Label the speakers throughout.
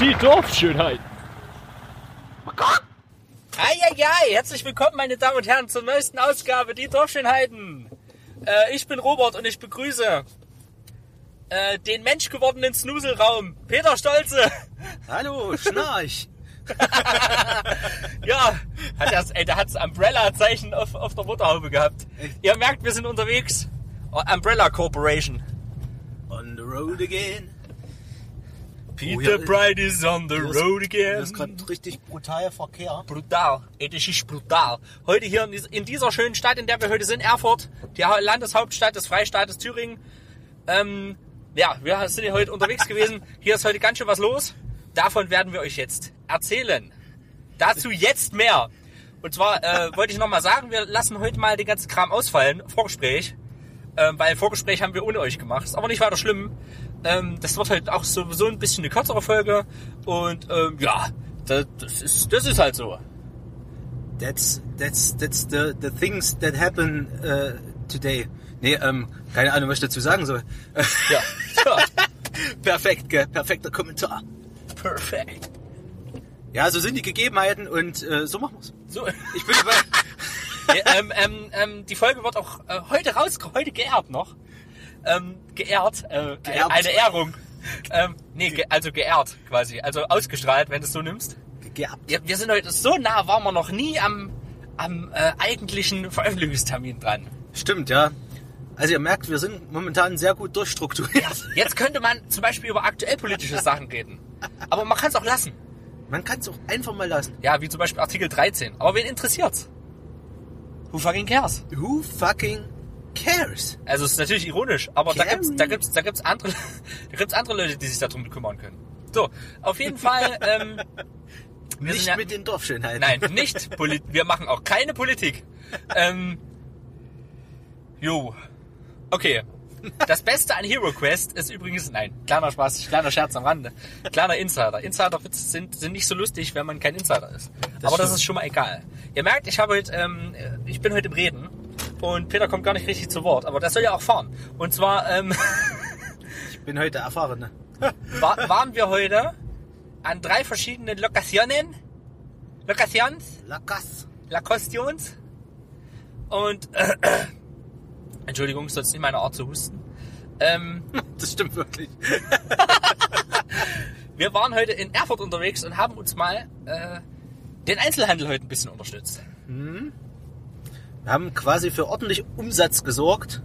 Speaker 1: Die Dorfschönheit.
Speaker 2: Herzlich willkommen, meine Damen und Herren, zur neuesten Ausgabe Die Dorfschönheiten. Äh, ich bin Robert und ich begrüße äh, den menschgewordenen Snuselraum, Peter Stolze.
Speaker 3: Hallo, Schnarch.
Speaker 2: Ja, hat das, ey, der hat das Umbrella-Zeichen auf, auf der Motorhaube gehabt. Ihr merkt, wir sind unterwegs. Oh, Umbrella Corporation.
Speaker 3: On the road again.
Speaker 2: Peter
Speaker 3: ja,
Speaker 2: Bright is on the road again.
Speaker 3: ist gerade richtig brutal Verkehr.
Speaker 2: Brutal. Das ist brutal. Heute hier in, dies- in dieser schönen Stadt, in der wir heute sind, Erfurt, die Ha- Landeshauptstadt des Freistaates Thüringen. Ähm, ja, wir sind hier heute unterwegs gewesen. Hier ist heute ganz schön was los. Davon werden wir euch jetzt erzählen. Dazu jetzt mehr. Und zwar äh, wollte ich nochmal sagen, wir lassen heute mal den ganzen Kram ausfallen, Vorgespräch. Ähm, weil Vorgespräch haben wir ohne euch gemacht. Ist aber nicht weiter schlimm. Ähm, das wird halt auch sowieso ein bisschen eine kürzere Folge. Und ähm, ja, das, das, ist, das ist halt so.
Speaker 3: That's, that's, that's the, the things that happen uh, today. Nee, ähm, keine Ahnung, was ich dazu sagen soll.
Speaker 2: Ja, ja.
Speaker 3: Perfekt, gell? perfekter Kommentar.
Speaker 2: perfekt.
Speaker 3: Ja, so sind die Gegebenheiten und äh, so machen wir's.
Speaker 2: So,
Speaker 3: Ich bin dabei.
Speaker 2: ja, ähm, ähm, ähm, die Folge wird auch äh, heute raus, heute geehrt noch. Ähm, geehrt, äh,
Speaker 3: Geerbt.
Speaker 2: eine Ehrung. Ähm, nee, ge also geehrt quasi, also ausgestrahlt, wenn du es so nimmst.
Speaker 3: Geerbt.
Speaker 2: Ja, wir sind heute so nah, waren wir noch nie am, am äh, eigentlichen Veröffentlichungstermin dran.
Speaker 3: Stimmt, ja. Also ihr merkt, wir sind momentan sehr gut durchstrukturiert.
Speaker 2: Jetzt könnte man zum Beispiel über aktuell politische Sachen reden. Aber man kann es auch lassen.
Speaker 3: Man kann es auch einfach mal lassen.
Speaker 2: Ja, wie zum Beispiel Artikel 13. Aber wen interessiert's? Who fucking cares?
Speaker 3: Who fucking cares?
Speaker 2: Also es ist natürlich ironisch, aber da
Speaker 3: Carrie.
Speaker 2: gibt's, da gibt's, da gibt's andere, da gibt's andere Leute, die sich darum kümmern können. So, auf jeden Fall, ähm,
Speaker 3: Nicht
Speaker 2: ja,
Speaker 3: mit den Dorfschönheiten.
Speaker 2: nein, nicht Polit, wir machen auch keine Politik. Ähm, jo, okay. Das Beste an Hero Quest ist übrigens, nein, kleiner Spaß, kleiner Scherz am Rande, kleiner Insider. Insider-Witze sind, sind nicht so lustig, wenn man kein Insider ist. Aber das
Speaker 3: stimmt.
Speaker 2: ist schon mal egal. Ihr merkt, ich habe heute, ähm, ich bin heute im Reden und Peter kommt gar nicht richtig zu Wort, aber das soll ja auch fahren. Und zwar ähm,
Speaker 3: Ich bin heute erfahren.
Speaker 2: War, waren wir heute an drei verschiedenen Lokationen, Locations,
Speaker 3: Lakas.
Speaker 2: Locations und äh, Entschuldigung, ist sonst nicht meine Art zu husten. Ähm,
Speaker 3: Das stimmt wirklich.
Speaker 2: wir waren heute in Erfurt unterwegs und haben uns mal äh, den Einzelhandel heute ein bisschen unterstützt.
Speaker 3: Wir haben quasi für ordentlich Umsatz gesorgt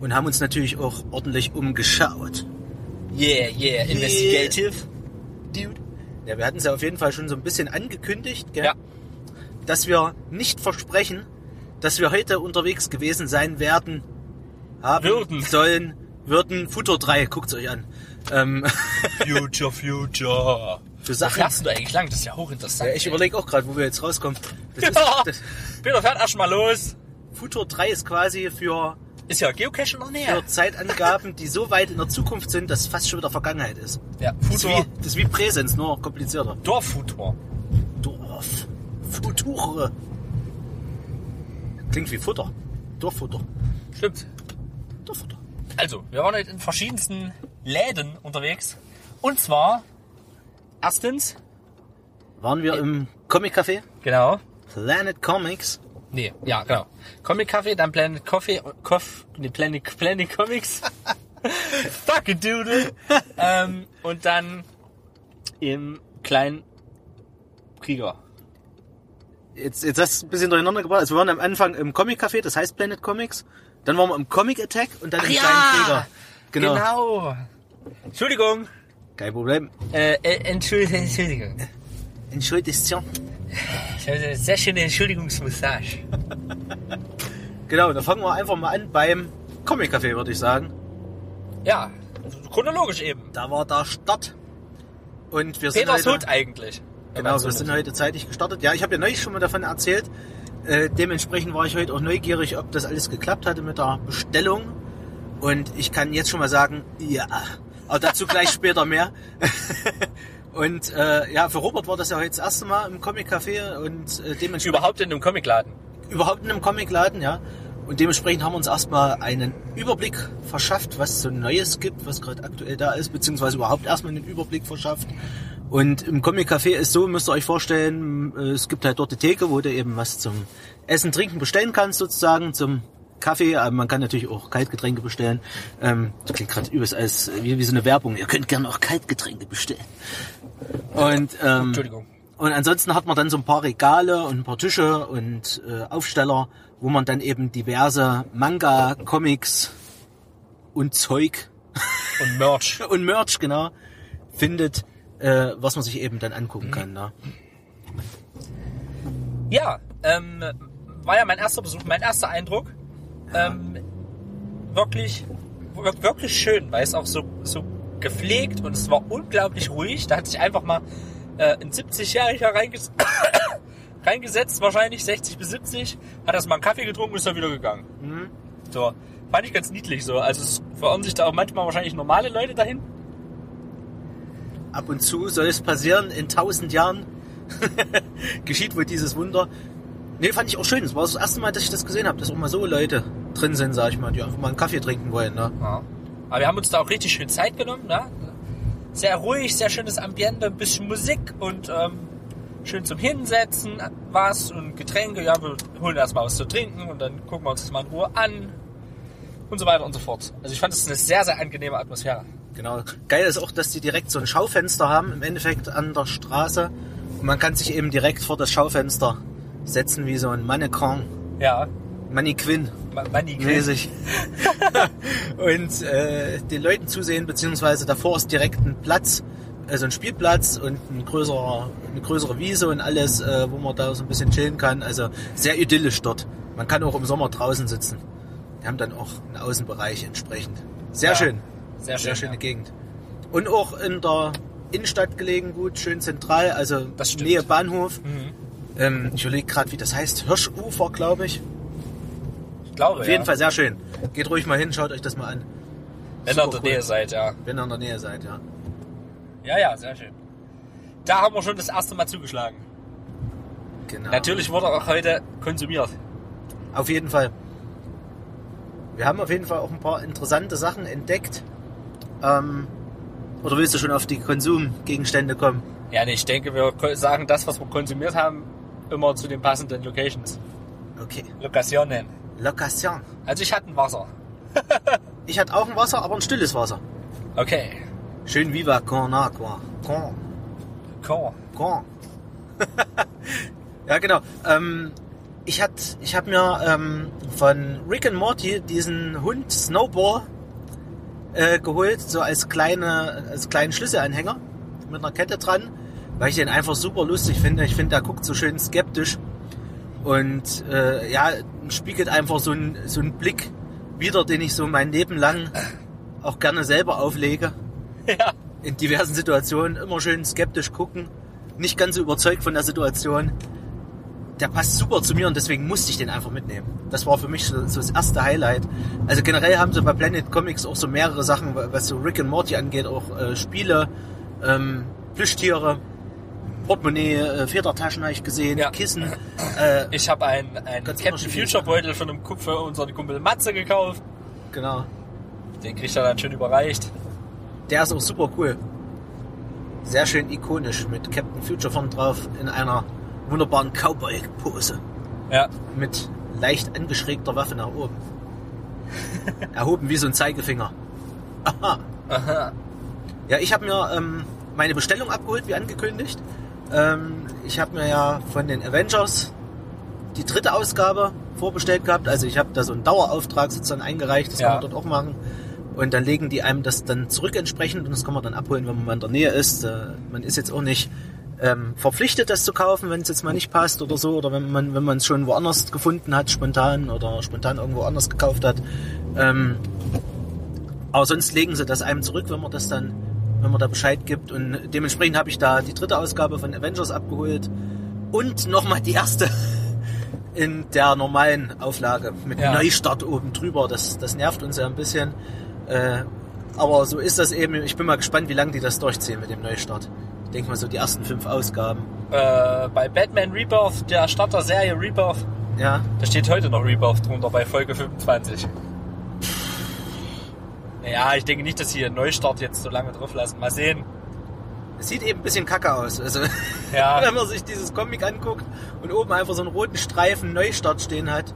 Speaker 3: und haben uns natürlich auch ordentlich umgeschaut.
Speaker 2: Yeah, yeah, investigative. Dude.
Speaker 3: Ja, wir hatten es ja auf jeden Fall schon so ein bisschen angekündigt, gell?
Speaker 2: Ja.
Speaker 3: dass wir nicht versprechen, dass wir heute unterwegs gewesen sein werden, haben
Speaker 2: Würden.
Speaker 3: sollen, würden. Futur 3, guckt's euch an. Ähm,
Speaker 2: Future, future.
Speaker 3: Für
Speaker 2: Wo
Speaker 3: Sachen.
Speaker 2: fährst du eigentlich lang? Das ist ja hochinteressant.
Speaker 3: Ja, ich überlege auch gerade, wo wir jetzt rauskommen. Das ist,
Speaker 2: Ja.
Speaker 3: das,
Speaker 2: Peter fährt erst mal los.
Speaker 3: Futur 3 ist quasi für,
Speaker 2: Ist ja Geocache in der Nähe.
Speaker 3: für Zeitangaben, die so weit in der Zukunft sind, dass es fast schon wieder Vergangenheit ist.
Speaker 2: Ja,
Speaker 3: Das ist,
Speaker 2: Futur.
Speaker 3: wie, das ist wie Präsens, nur komplizierter.
Speaker 2: Dorffutur.
Speaker 3: Dorf. Future. Klingt wie Futter. Dorffutter.
Speaker 2: Stimmt.
Speaker 3: Dorffutter.
Speaker 2: Also, wir waren heute in verschiedensten Läden unterwegs. Und zwar, erstens,
Speaker 3: Waren wir im Comic Café?
Speaker 2: genau,
Speaker 3: Planet Comics.
Speaker 2: nee, ja, genau. Comic Café, dann Planet Coffee, Coff, nee, Planet, Planet Comics. Fuck it, dude. ähm, und dann im kleinen Krieger.
Speaker 3: Jetzt, jetzt hast du ein bisschen durcheinander gebracht. Also wir waren am Anfang im Comic Café, das heißt Planet Comics. Dann waren wir im Comic Attack und dann im
Speaker 2: ja!
Speaker 3: kleinen Krieger. Genau.
Speaker 2: Genau. Entschuldigung.
Speaker 3: Kein Problem.
Speaker 2: Äh, äh, Entschuldigung, Entschuldigung.
Speaker 3: Entschuldigung.
Speaker 2: Ich habe eine sehr schöne Entschuldigungsmussage.
Speaker 3: Genau, dann fangen wir einfach mal an beim Comic Café, würde ich sagen.
Speaker 2: Ja, chronologisch eben.
Speaker 3: Da war der Start. Und wir sind
Speaker 2: Peters
Speaker 3: heute,
Speaker 2: Hut eigentlich.
Speaker 3: Genau, wir sind heute zeitig gestartet. Ja, ich habe ja neulich schon mal davon erzählt. Äh, dementsprechend war ich heute auch neugierig, ob das alles geklappt hatte mit der Bestellung. Und ich kann jetzt schon mal sagen, ja. Aber dazu gleich später mehr. und äh, ja, für Robert war das ja heute das erste Mal im Comic Café und äh, dementsprechend
Speaker 2: Überhaupt in einem Comicladen.
Speaker 3: überhaupt in einem Comicladen, ja. Und dementsprechend haben wir uns erstmal einen Überblick verschafft, was so Neues gibt, was gerade aktuell da ist, beziehungsweise überhaupt erstmal einen Überblick verschafft. Und im Comic Café ist so, müsst ihr euch vorstellen, äh, es gibt halt dort die Theke, wo du eben was zum Essen, Trinken bestellen kannst, sozusagen, zum Kaffee. Aber man kann natürlich auch Kaltgetränke bestellen. Ähm, das klingt gerade übelst als wie, wie so eine Werbung. Ihr könnt gerne auch Kaltgetränke bestellen. Und ähm,
Speaker 2: Entschuldigung.
Speaker 3: und ansonsten hat man dann so ein paar Regale und ein paar Tische und äh, Aufsteller, wo man dann eben diverse Manga, Comics und Zeug
Speaker 2: Und Merch.
Speaker 3: und Merch, genau, findet, äh, was man sich eben dann angucken kann. Ne?
Speaker 2: Ja, ähm, war ja mein erster Besuch, mein erster Eindruck. Ähm, wirklich, wir- wirklich schön, weil es auch so, so gepflegt und es war unglaublich ruhig. Da hat sich einfach mal äh, ein 70-Jähriger reinges reingesetzt, wahrscheinlich 60 bis 70, hat erst mal einen Kaffee getrunken und ist dann wieder gegangen. So, fand ich ganz niedlich so. Also es verirren sich da auch manchmal wahrscheinlich normale Leute dahin.
Speaker 3: Ab und zu soll es passieren, in tausend Jahren geschieht wohl dieses Wunder. Nee, fand ich auch schön. Es war das erste Mal, dass ich das gesehen habe, dass auch mal so Leute drin sind, sag ich mal, die einfach mal einen Kaffee trinken wollen. Ne?
Speaker 2: Ja. Aber wir haben uns da auch richtig schön Zeit genommen. Ne? Sehr ruhig, sehr schönes Ambiente, ein bisschen Musik und ähm, schön zum Hinsetzen was und Getränke. Ja, wir holen erstmal was zu trinken und dann gucken wir uns das mal in Ruhe an und so weiter und so fort. Also ich fand es eine sehr, sehr angenehme Atmosphäre.
Speaker 3: Genau. Geil ist auch, dass die direkt so ein Schaufenster haben, im Endeffekt an der Straße. Und man kann sich eben direkt vor das Schaufenster setzen, wie so ein Mannequin.
Speaker 2: Ja,
Speaker 3: Mannequin
Speaker 2: Ma- Money
Speaker 3: mäßig. und äh, den Leuten zusehen, beziehungsweise davor ist direkt ein Platz, also ein Spielplatz und ein größerer, eine größere Wiese und alles, äh, wo man da so ein bisschen chillen kann. Also sehr idyllisch dort. Man kann auch im Sommer draußen sitzen. Wir haben dann auch einen Außenbereich entsprechend. Sehr
Speaker 2: Ja,
Speaker 3: schön.
Speaker 2: sehr schön,
Speaker 3: Sehr schöne
Speaker 2: ja.
Speaker 3: Gegend. Und auch in der Innenstadt gelegen, gut, schön zentral, also. Nähe Bahnhof.
Speaker 2: Mhm.
Speaker 3: Ähm, ich überlege gerade, wie das heißt. Hirschufer, glaube ich.
Speaker 2: Ich glaube,
Speaker 3: Auf
Speaker 2: ja.
Speaker 3: jeden Fall sehr schön. Geht ruhig mal hin, schaut euch das mal an.
Speaker 2: Wenn ihr in der
Speaker 3: cool.
Speaker 2: Nähe seid, ja.
Speaker 3: Wenn ihr in der Nähe seid, ja.
Speaker 2: Ja, ja, sehr schön. Da haben wir schon das erste Mal zugeschlagen.
Speaker 3: Genau.
Speaker 2: Natürlich wurde auch heute konsumiert.
Speaker 3: Auf jeden Fall. Wir haben auf jeden Fall auch ein paar interessante Sachen entdeckt. Ähm, oder willst du schon auf die Konsumgegenstände kommen?
Speaker 2: Ja, nee, ich denke, wir sagen das, was wir konsumiert haben, immer zu den passenden Locations.
Speaker 3: Okay.
Speaker 2: Lokationen.
Speaker 3: Location.
Speaker 2: Also ich hatte ein Wasser.
Speaker 3: Ich hatte auch ein Wasser, aber ein stilles Wasser.
Speaker 2: Okay.
Speaker 3: Schön viva con aqua. Con.
Speaker 2: Cool.
Speaker 3: Con. ja, genau. Ähm, ich ich habe mir ähm, von Rick and Morty diesen Hund Snowball äh, geholt, so als kleine, als kleinen Schlüsselanhänger mit einer Kette dran, weil ich den einfach super lustig finde. Ich finde, der guckt so schön skeptisch und äh, ja, spiegelt einfach so einen so einen Blick wider, den ich so mein Leben lang auch gerne selber auflege
Speaker 2: Ja.
Speaker 3: in diversen Situationen immer schön skeptisch gucken, nicht ganz so überzeugt von der Situation. Der passt super zu mir und deswegen musste ich den einfach mitnehmen. Das war für mich so, so das erste Highlight. Also generell haben sie bei Planet Comics auch so mehrere Sachen, was so Rick and Morty angeht, auch äh, Spiele, ähm, Plüschtiere, Portemonnaie, äh, Federtaschen habe ich gesehen,
Speaker 2: Ja.
Speaker 3: Kissen. Äh,
Speaker 2: Ich habe einen, einen Captain Future Beutel von einem Kumpel, für unseren Kumpel Matze gekauft.
Speaker 3: genau.
Speaker 2: Den kriegt er dann schön überreicht.
Speaker 3: Der ist auch super cool. Sehr schön ikonisch mit Captain Future vorne drauf in einer wunderbaren Cowboy-Pose.
Speaker 2: Ja.
Speaker 3: mit leicht angeschrägter Waffe nach oben. Erhoben wie so ein Zeigefinger. Aha.
Speaker 2: Aha.
Speaker 3: Ja, ich habe mir ähm, meine Bestellung abgeholt, wie angekündigt. Ähm, ich habe mir ja von den Avengers die dritte Ausgabe vorbestellt gehabt. Also ich habe da so einen Dauerauftrag sozusagen eingereicht, das
Speaker 2: Ja.
Speaker 3: kann man dort auch machen. Und dann legen die einem das dann zurück entsprechend und das kann man dann abholen, wenn man mal in der Nähe ist. Äh, man ist jetzt auch nicht ähm, verpflichtet, das zu kaufen, wenn es jetzt mal nicht passt oder so, oder wenn man wenn man es schon woanders gefunden hat, spontan oder spontan irgendwo anders gekauft hat. Ähm, aber sonst legen sie das einem zurück, wenn man das dann, wenn man da Bescheid gibt. Und dementsprechend habe ich da die dritte Ausgabe von Avengers abgeholt und nochmal die erste in der normalen Auflage mit
Speaker 2: Ja.
Speaker 3: Neustart oben drüber. Das, das nervt uns ja ein bisschen. Äh, aber so ist das eben. Ich bin mal gespannt, wie lange die das durchziehen mit dem Neustart. Ich denke mal so die ersten fünf Ausgaben.
Speaker 2: Äh, bei Batman Rebirth, der Start der Serie Rebirth,
Speaker 3: Ja,
Speaker 2: da steht heute noch Rebirth drunter bei Folge 25. Ja, ich denke nicht, dass sie einen Neustart jetzt so lange drauf lassen. Mal sehen.
Speaker 3: es sieht eben ein bisschen kacke aus. Also
Speaker 2: Ja.
Speaker 3: wenn man sich dieses Comic anguckt und oben einfach so einen roten Streifen Neustart stehen hat.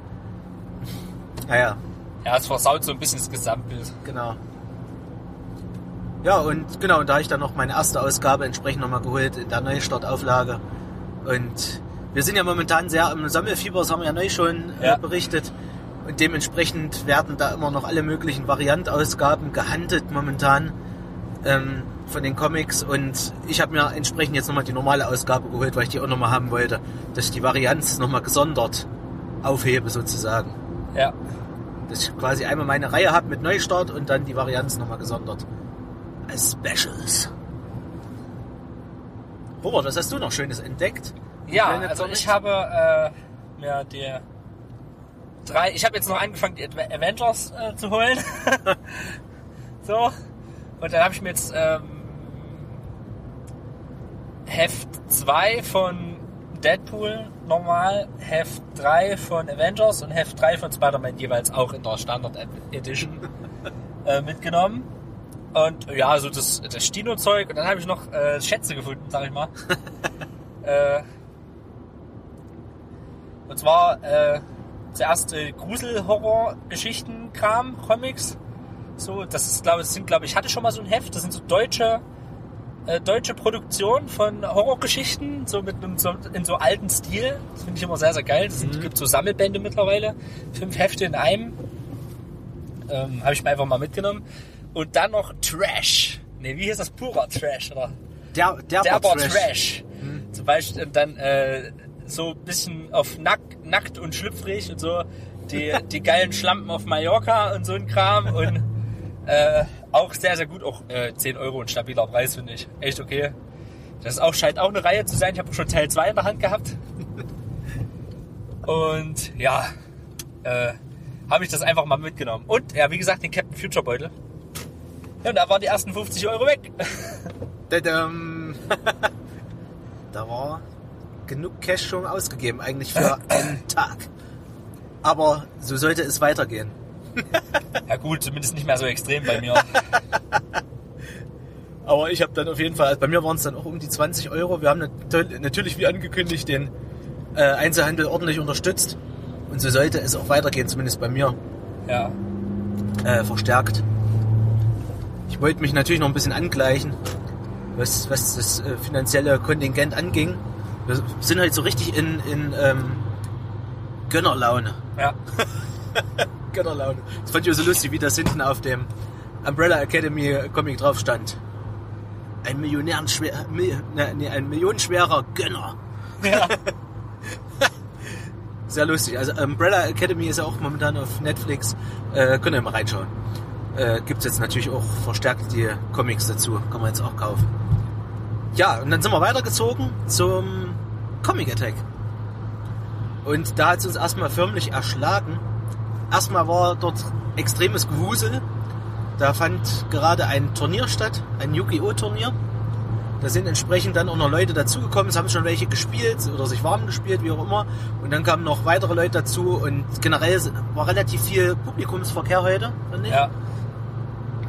Speaker 3: Naja,
Speaker 2: Ja, es versaut so ein bisschen das Gesamtbild.
Speaker 3: genau. Ja, und genau, und da habe ich dann noch meine erste Ausgabe entsprechend nochmal geholt in der Neustartauflage. Und wir sind ja momentan sehr im Sammelfieber, das haben wir ja neu schon
Speaker 2: Ja.
Speaker 3: äh, berichtet. Und dementsprechend werden da immer noch alle möglichen Variantausgaben gehandelt momentan ähm, von den Comics. Und ich habe mir entsprechend jetzt nochmal die normale Ausgabe geholt, weil ich die auch nochmal haben wollte, dass ich die Varianz nochmal gesondert aufhebe sozusagen.
Speaker 2: Ja.
Speaker 3: Dass ich quasi einmal meine Reihe habe mit Neustart und dann die Varianz nochmal gesondert. Als Specials. Robert, was hast du noch Schönes entdeckt?
Speaker 2: Ja, also ich habe äh, mir die drei, ich habe jetzt noch angefangen, die Avengers äh, zu holen. so. Und dann habe ich mir jetzt ähm, Heft 2 von Deadpool normal, Heft 3 von Avengers und Heft 3 von Spider-Man jeweils auch in der Standard Edition äh, mitgenommen. Und ja, so das, das Stino-Zeug. Und dann habe ich noch äh, Schätze gefunden, sag ich mal. äh, und zwar äh, zuerst äh, Grusel-Horror-Geschichten-Kram, Comics. So, das ist, glaube ich, sind, glaube ich, hatte schon mal so ein Heft. Das sind so deutsche, äh, deutsche Produktionen von Horrorgeschichten, so mit einem so, in so alten Stil. Das finde ich immer sehr, sehr geil. Es
Speaker 3: Mhm.
Speaker 2: gibt so Sammelbände mittlerweile, fünf Hefte in einem. Ähm, Habe ich mir einfach mal mitgenommen. Und dann noch Trash. Ne, wie hieß das? Purer Trash, oder?
Speaker 3: Der, der
Speaker 2: Derber
Speaker 3: Trash.
Speaker 2: Trash. Zum Beispiel und dann äh, so ein bisschen auf nack, nackt und schlüpfrig und so die, die geilen Schlampen auf Mallorca und so ein Kram und äh, auch sehr, sehr gut. Auch äh, 10 Euro ein stabiler Preis, finde ich. Echt okay. Das auch, scheint auch eine Reihe zu sein. Ich habe schon Teil 2 in der Hand gehabt. Und ja, äh, habe ich das einfach mal mitgenommen. Und ja, wie gesagt, den Captain Future Beutel. Ja, und da waren die ersten 50 Euro weg.
Speaker 3: Da war genug Cash schon ausgegeben, eigentlich für einen Tag. Aber so sollte es weitergehen.
Speaker 2: Ja gut, zumindest nicht mehr so extrem bei mir.
Speaker 3: Aber ich habe dann auf jeden Fall, bei mir waren es dann auch um die 20 Euro. Wir haben nat- natürlich, wie angekündigt, den äh, Einzelhandel ordentlich unterstützt. Und so sollte es auch weitergehen, zumindest bei mir
Speaker 2: Ja.
Speaker 3: äh, verstärkt. Ich wollte mich natürlich noch ein bisschen angleichen, was, was das äh, finanzielle Kontingent anging. Wir sind halt so richtig in, in ähm, Gönnerlaune.
Speaker 2: Ja.
Speaker 3: Gönnerlaune. Das fand ich auch so lustig, wie das hinten auf dem Umbrella Academy Comic drauf stand. Ein Millionärenschwer, Mil, ne, nee, ein millionenschwerer Gönner.
Speaker 2: ja.
Speaker 3: Sehr lustig. Also Umbrella Academy ist ja auch momentan auf Netflix. Äh, könnt ihr mal reinschauen. Äh, gibt's jetzt natürlich auch verstärkt die Comics dazu. Kann man jetzt auch kaufen. Ja, und dann sind wir weitergezogen zum Comic Attack. Und da hat es uns erstmal förmlich erschlagen. Erstmal war dort extremes Gewusel. Da fand gerade ein Turnier statt, ein Yu-Gi-Oh! Turnier. Da sind entsprechend dann auch noch Leute dazugekommen. Es haben schon welche gespielt oder sich warm gespielt, wie auch immer. Und dann kamen noch weitere Leute dazu. Und generell war relativ viel Publikumsverkehr heute, finde ich.
Speaker 2: Ja.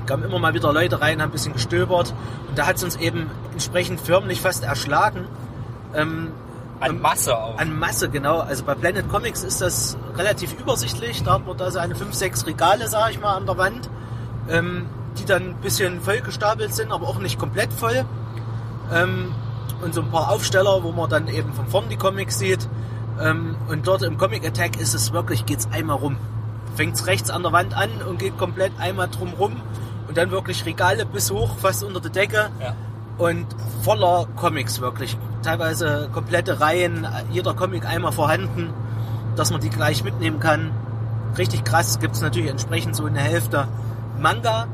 Speaker 3: Kamen immer mal wieder Leute rein, haben ein bisschen gestöbert. Und da hat es uns eben entsprechend förmlich fast erschlagen. Ähm,
Speaker 2: An
Speaker 3: ähm,
Speaker 2: Masse auch.
Speaker 3: an Masse, genau. Also bei Planet Comics ist das relativ übersichtlich. Da hat man da so eine 5, 6 Regale, sag ich mal, an der Wand, ähm, die dann ein bisschen vollgestapelt sind, aber auch nicht komplett voll. Ähm, und so ein paar Aufsteller, wo man dann eben von vorn die Comics sieht. Ähm, und dort im Comic Attack ist es wirklich, geht's einmal rum. Fängt's rechts an der Wand an und geht komplett einmal drum rum. Und dann wirklich Regale bis hoch, fast unter der Decke
Speaker 2: Ja.
Speaker 3: Und voller Comics wirklich. Teilweise komplette Reihen, jeder Comic einmal vorhanden, dass man die gleich mitnehmen kann. Richtig krass gibt es natürlich entsprechend so eine Hälfte Manga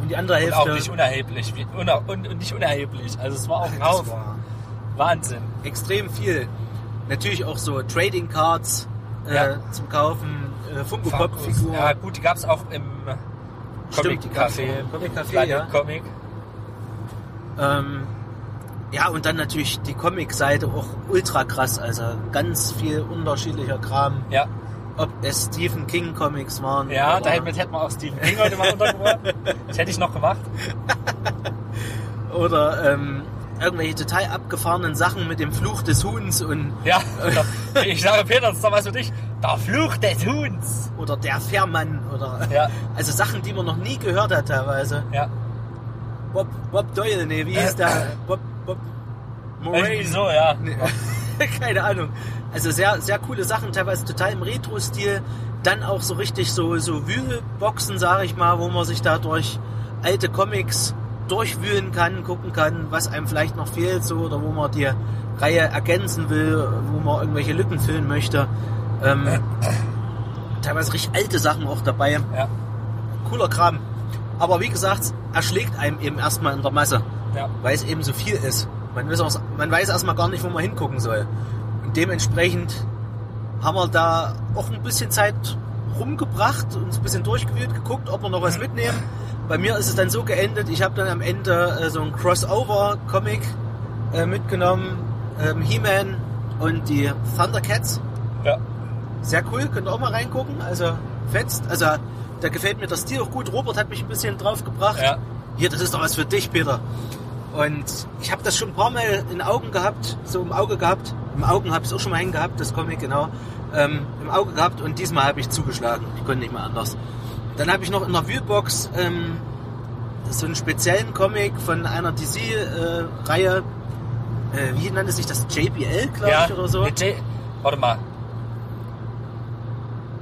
Speaker 3: und die andere
Speaker 2: Und
Speaker 3: Hälfte.
Speaker 2: auch nicht unerheblich. Wie, uner, und, und nicht unerheblich. Also es war auch ein Haufen. Wahnsinn.
Speaker 3: extrem viel. Natürlich auch so Trading Cards äh,
Speaker 2: Ja.
Speaker 3: zum Kaufen, äh, Funko Pop Figuren.
Speaker 2: Ja gut, die gab's auch im
Speaker 3: Stimmt,
Speaker 2: Comic-Café.
Speaker 3: auch im Comic-Café,
Speaker 2: Planet
Speaker 3: ja.
Speaker 2: Comic.
Speaker 3: Ähm, ja, und dann natürlich die Comic-Seite auch ultra krass, also ganz viel unterschiedlicher Kram.
Speaker 2: Ja,
Speaker 3: Ob es Stephen King Comics waren.
Speaker 2: ja
Speaker 3: oder,
Speaker 2: damit hätten wir auch Stephen King heute mal untergebracht. Das hätte ich noch gemacht.
Speaker 3: oder ähm, irgendwelche total abgefahrenen Sachen mit dem Fluch des Huhns und
Speaker 2: Ja, ich sage Peter, das ist doch was für dich. Der Fluch des Huhns.
Speaker 3: oder der Fährmann oder
Speaker 2: Ja,
Speaker 3: also Sachen, die man noch nie gehört hat teilweise.
Speaker 2: ja.
Speaker 3: Bob, Bob Doyle, nee, wie hieß der? Bob, Bob
Speaker 2: Irgendwie so, ja.
Speaker 3: Nee, keine Ahnung. Also sehr, sehr coole Sachen, teilweise total im Retro-Stil. Dann auch so richtig so, so Wühlboxen, sage ich mal, wo man sich da durch alte Comics durchwühlen kann, gucken kann, was einem vielleicht noch fehlt, so, oder wo man die Reihe ergänzen will, wo man irgendwelche Lücken füllen möchte. Ähm, teilweise richtig alte Sachen auch dabei.
Speaker 2: Ja,
Speaker 3: Cooler Kram. Aber wie gesagt, erschlägt einem eben erstmal in der Masse
Speaker 2: ja.
Speaker 3: weil es eben so viel ist. Man weiß, auch, man weiß erstmal gar nicht, wo man hingucken soll. Und dementsprechend haben wir da auch ein bisschen Zeit rumgebracht, uns ein bisschen durchgewühlt, geguckt, ob wir noch was mitnehmen. Bei mir ist es dann so geendet, ich habe dann am Ende äh, so ein Crossover-Comic äh, mitgenommen, ähm, He-Man und die Thundercats.
Speaker 2: ja.
Speaker 3: Sehr cool, könnt ihr auch mal reingucken. Also fetzt. Also da gefällt mir der Stil auch gut. Robert hat mich ein bisschen drauf gebracht.
Speaker 2: Ja.
Speaker 3: Hier, das ist doch was für dich, Peter. Und ich habe das schon ein paar Mal in Augen gehabt, so im Auge gehabt. Im Augen habe ich es auch schon mal hängen gehabt, das Comic, genau. Ähm, Im Auge gehabt und diesmal habe ich zugeschlagen. Ich konnte nicht mehr anders. Dann habe ich noch in der Wheelbox ähm, so einen speziellen Comic von einer DC-Reihe. Äh, wie nannte sich das? JBL, glaube
Speaker 2: ja.
Speaker 3: ich, oder so.
Speaker 2: Nee, J, warte mal.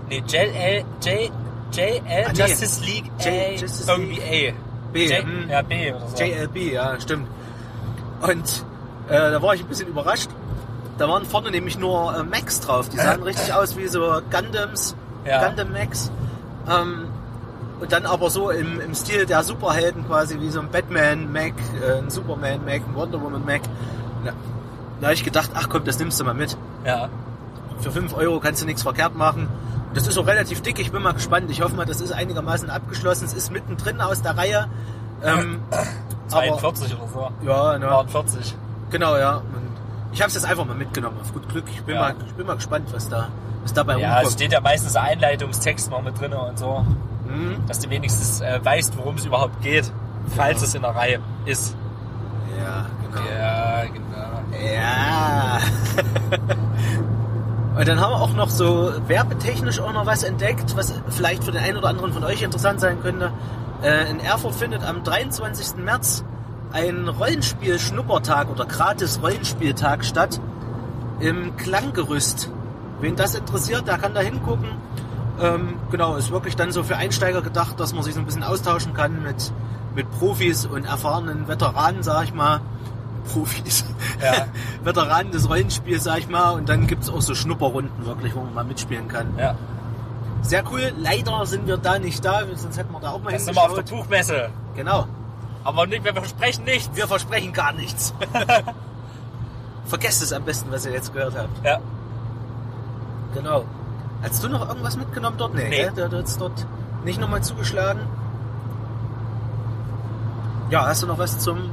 Speaker 2: Nee, JL, J, JL,
Speaker 3: Ah, nee.
Speaker 2: Justice League
Speaker 3: J-
Speaker 2: A,
Speaker 3: Justice
Speaker 2: irgendwie A.
Speaker 3: B,
Speaker 2: J,
Speaker 3: hm.
Speaker 2: ja, B oder so.
Speaker 3: JLB, ja, stimmt. Und äh, da war ich ein bisschen überrascht. Da waren vorne nämlich nur äh, Macs drauf. Die sahen richtig aus wie so Gundams,
Speaker 2: Ja.
Speaker 3: Gundam Macs. Ähm, und dann aber so im, im Stil der Superhelden quasi, wie so ein Batman Mac, äh, ein Superman Mac, ein Wonder Woman Mac. Na, da habe ich gedacht, ach komm, das nimmst du mal mit.
Speaker 2: Ja.
Speaker 3: Für 5 Euro kannst du nichts verkehrt machen. Das ist auch relativ dick, ich bin mal gespannt. Ich hoffe mal, das ist einigermaßen abgeschlossen. Es ist mittendrin aus der Reihe. Ähm, aber,
Speaker 2: 42 oder so.
Speaker 3: ja, ne.
Speaker 2: Waren 40.
Speaker 3: Genau, ja. Und ich habe es jetzt einfach mal mitgenommen, auf gut Glück. Ich bin,
Speaker 2: Ja.
Speaker 3: mal, ich bin mal gespannt, was da was dabei
Speaker 2: Ja, es
Speaker 3: rumkommt.
Speaker 2: steht ja meistens ein Einleitungstext noch mit drin und so,
Speaker 3: Hm?
Speaker 2: dass du wenigstens äh, weißt, worum es überhaupt geht, falls es in der Reihe ist.
Speaker 3: Ja, genau.
Speaker 2: Ja, genau.
Speaker 3: Ja. Und dann haben wir auch noch so werbetechnisch auch noch was entdeckt, was vielleicht für den einen oder anderen von euch interessant sein könnte. Äh, In Erfurt findet am 23. März ein Rollenspiel-Schnuppertag oder Gratis-Rollenspieltag statt im Klanggerüst. Wen das interessiert, der kann da hingucken. Ähm, genau, ist wirklich dann so für Einsteiger gedacht, dass man sich so ein bisschen austauschen kann mit, mit Profis und erfahrenen Veteranen, sag ich mal. Profis.
Speaker 2: Ja.
Speaker 3: Veteranen des Rollenspiels, sag ich mal. Und dann gibt's auch so Schnupperrunden wirklich, wo man mal mitspielen kann.
Speaker 2: Ja.
Speaker 3: Sehr cool. Leider sind wir da nicht da, sonst hätten wir da auch mal
Speaker 2: Das sind wir auf der
Speaker 3: hingeschaut.
Speaker 2: Buchmesse.
Speaker 3: Genau.
Speaker 2: Aber nicht, wir versprechen nichts.
Speaker 3: Wir versprechen gar nichts. Vergesst es am besten, was ihr jetzt gehört habt.
Speaker 2: Ja.
Speaker 3: Genau. Hast du noch irgendwas mitgenommen dort? Nee,
Speaker 2: Nee.
Speaker 3: Du, du hast dort nicht nochmal zugeschlagen. Ja, hast du noch was zum...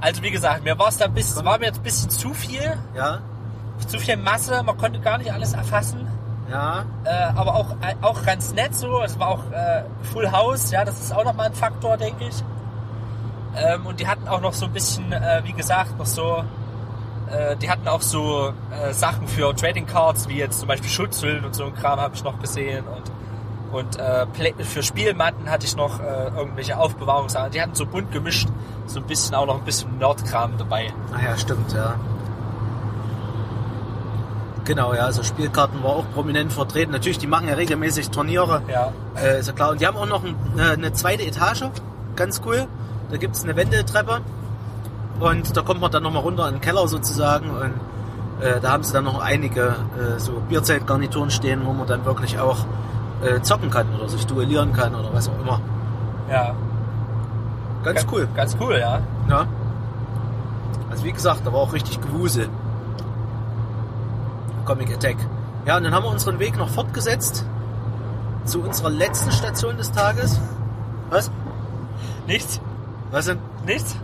Speaker 2: Also wie gesagt, mir war es da ein bisschen, war mir jetzt ein bisschen zu viel,
Speaker 3: Ja?
Speaker 2: zu viel Masse, man konnte gar nicht alles erfassen.
Speaker 3: Ja?
Speaker 2: Äh, aber auch, äh, auch ganz nett so. Es war auch äh, Full House, ja, das ist auch nochmal ein Faktor, denke ich. Ähm, und die hatten auch noch so ein bisschen, äh, wie gesagt, noch so, äh, die hatten auch so äh, Sachen für Trading Cards, wie jetzt zum Beispiel Schutzhüllen und so ein Kram habe ich noch gesehen. Und, und äh, für Spielmatten hatte ich noch äh, irgendwelche Aufbewahrungssachen. Die hatten so bunt gemischt, so ein bisschen auch noch ein bisschen Nerdkram dabei.
Speaker 3: Ah ja, stimmt, ja. Genau, ja, also Spielkarten war auch prominent vertreten. Natürlich, die machen ja regelmäßig Turniere,
Speaker 2: Ja.
Speaker 3: äh, ist ja klar. Und die haben auch noch ein, äh, eine zweite Etage, ganz cool. Da gibt's eine Wendeltreppe und da kommt man dann nochmal runter in den Keller sozusagen und äh, da haben sie dann noch einige äh, so Bierzeltgarnituren stehen, wo man dann wirklich auch äh, zocken kann oder sich duellieren kann oder was auch immer.
Speaker 2: Ja.
Speaker 3: Ganz cool.
Speaker 2: Ganz cool, ja.
Speaker 3: Ja. Also wie gesagt, da war auch richtig Gewusel. Comic Attack. Ja, und dann haben wir unseren Weg noch fortgesetzt zu unserer letzten Station des Tages. Was?
Speaker 2: Nichts?
Speaker 3: Was denn?
Speaker 2: Nichts?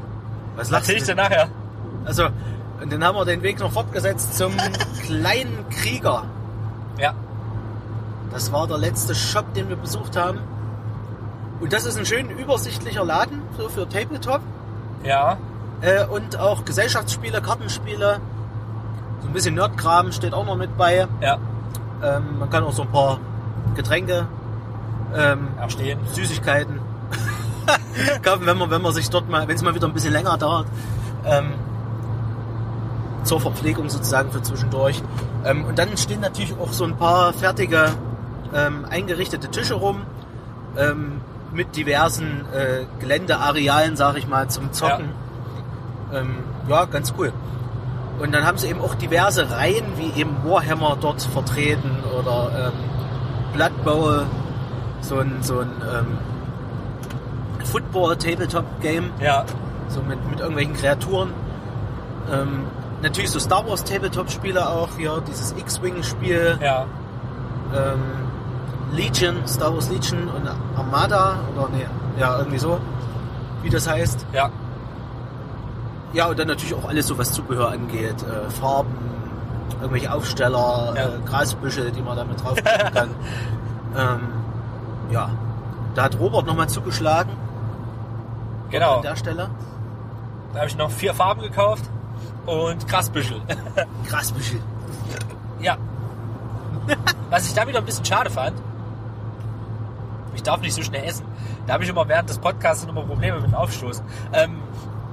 Speaker 3: Was lachst
Speaker 2: Erzähl ich dir nachher.
Speaker 3: Also, und dann haben wir den Weg noch fortgesetzt zum kleinen Krieger. Das war der letzte Shop, den wir besucht haben. Und das ist ein schön übersichtlicher Laden, so für Tabletop.
Speaker 2: Ja.
Speaker 3: Äh, und auch Gesellschaftsspiele, Kartenspiele. So ein bisschen Nerdkram steht auch noch mit bei.
Speaker 2: Ja.
Speaker 3: Ähm, man kann auch so ein paar Getränke, ähm,
Speaker 2: Erstehen.
Speaker 3: Süßigkeiten kaufen, wenn man, wenn man sich dort mal, wenn es mal wieder ein bisschen länger dauert. Ähm, zur Verpflegung sozusagen für zwischendurch. Ähm, und dann stehen natürlich auch so ein paar fertige ähm, eingerichtete Tische rum ähm, mit diversen äh, Geländearealen, sag ich mal, zum Zocken. Ja. Ähm, ja, ganz cool. Und dann haben sie eben auch diverse Reihen, wie eben Warhammer dort vertreten oder ähm, Blood Bowl, so ein, so ein ähm, Football-Tabletop-Game,
Speaker 2: Ja.
Speaker 3: so mit, mit irgendwelchen Kreaturen. Ähm, natürlich so Star Wars Tabletop-Spiele auch hier, dieses X-Wing-Spiel,
Speaker 2: Ja.
Speaker 3: ähm, Legion, Star Wars Legion und Armada, oder nee, ja, irgendwie so, wie das heißt.
Speaker 2: Ja.
Speaker 3: Ja, und dann natürlich auch alles so, was Zubehör angeht. Äh, Farben, irgendwelche Aufsteller,
Speaker 2: Ja.
Speaker 3: äh, Grasbüschel, die man damit drauf kann. ähm, ja, da hat Robert nochmal zugeschlagen
Speaker 2: Genau.
Speaker 3: an der Stelle.
Speaker 2: Da habe ich noch vier Farben gekauft und Grasbüschel.
Speaker 3: Grasbüschel.
Speaker 2: ja. Was ich da wieder ein bisschen schade fand, ich darf nicht so schnell essen. Da habe ich immer während des Podcasts immer Probleme mit Aufstoßen. Ähm,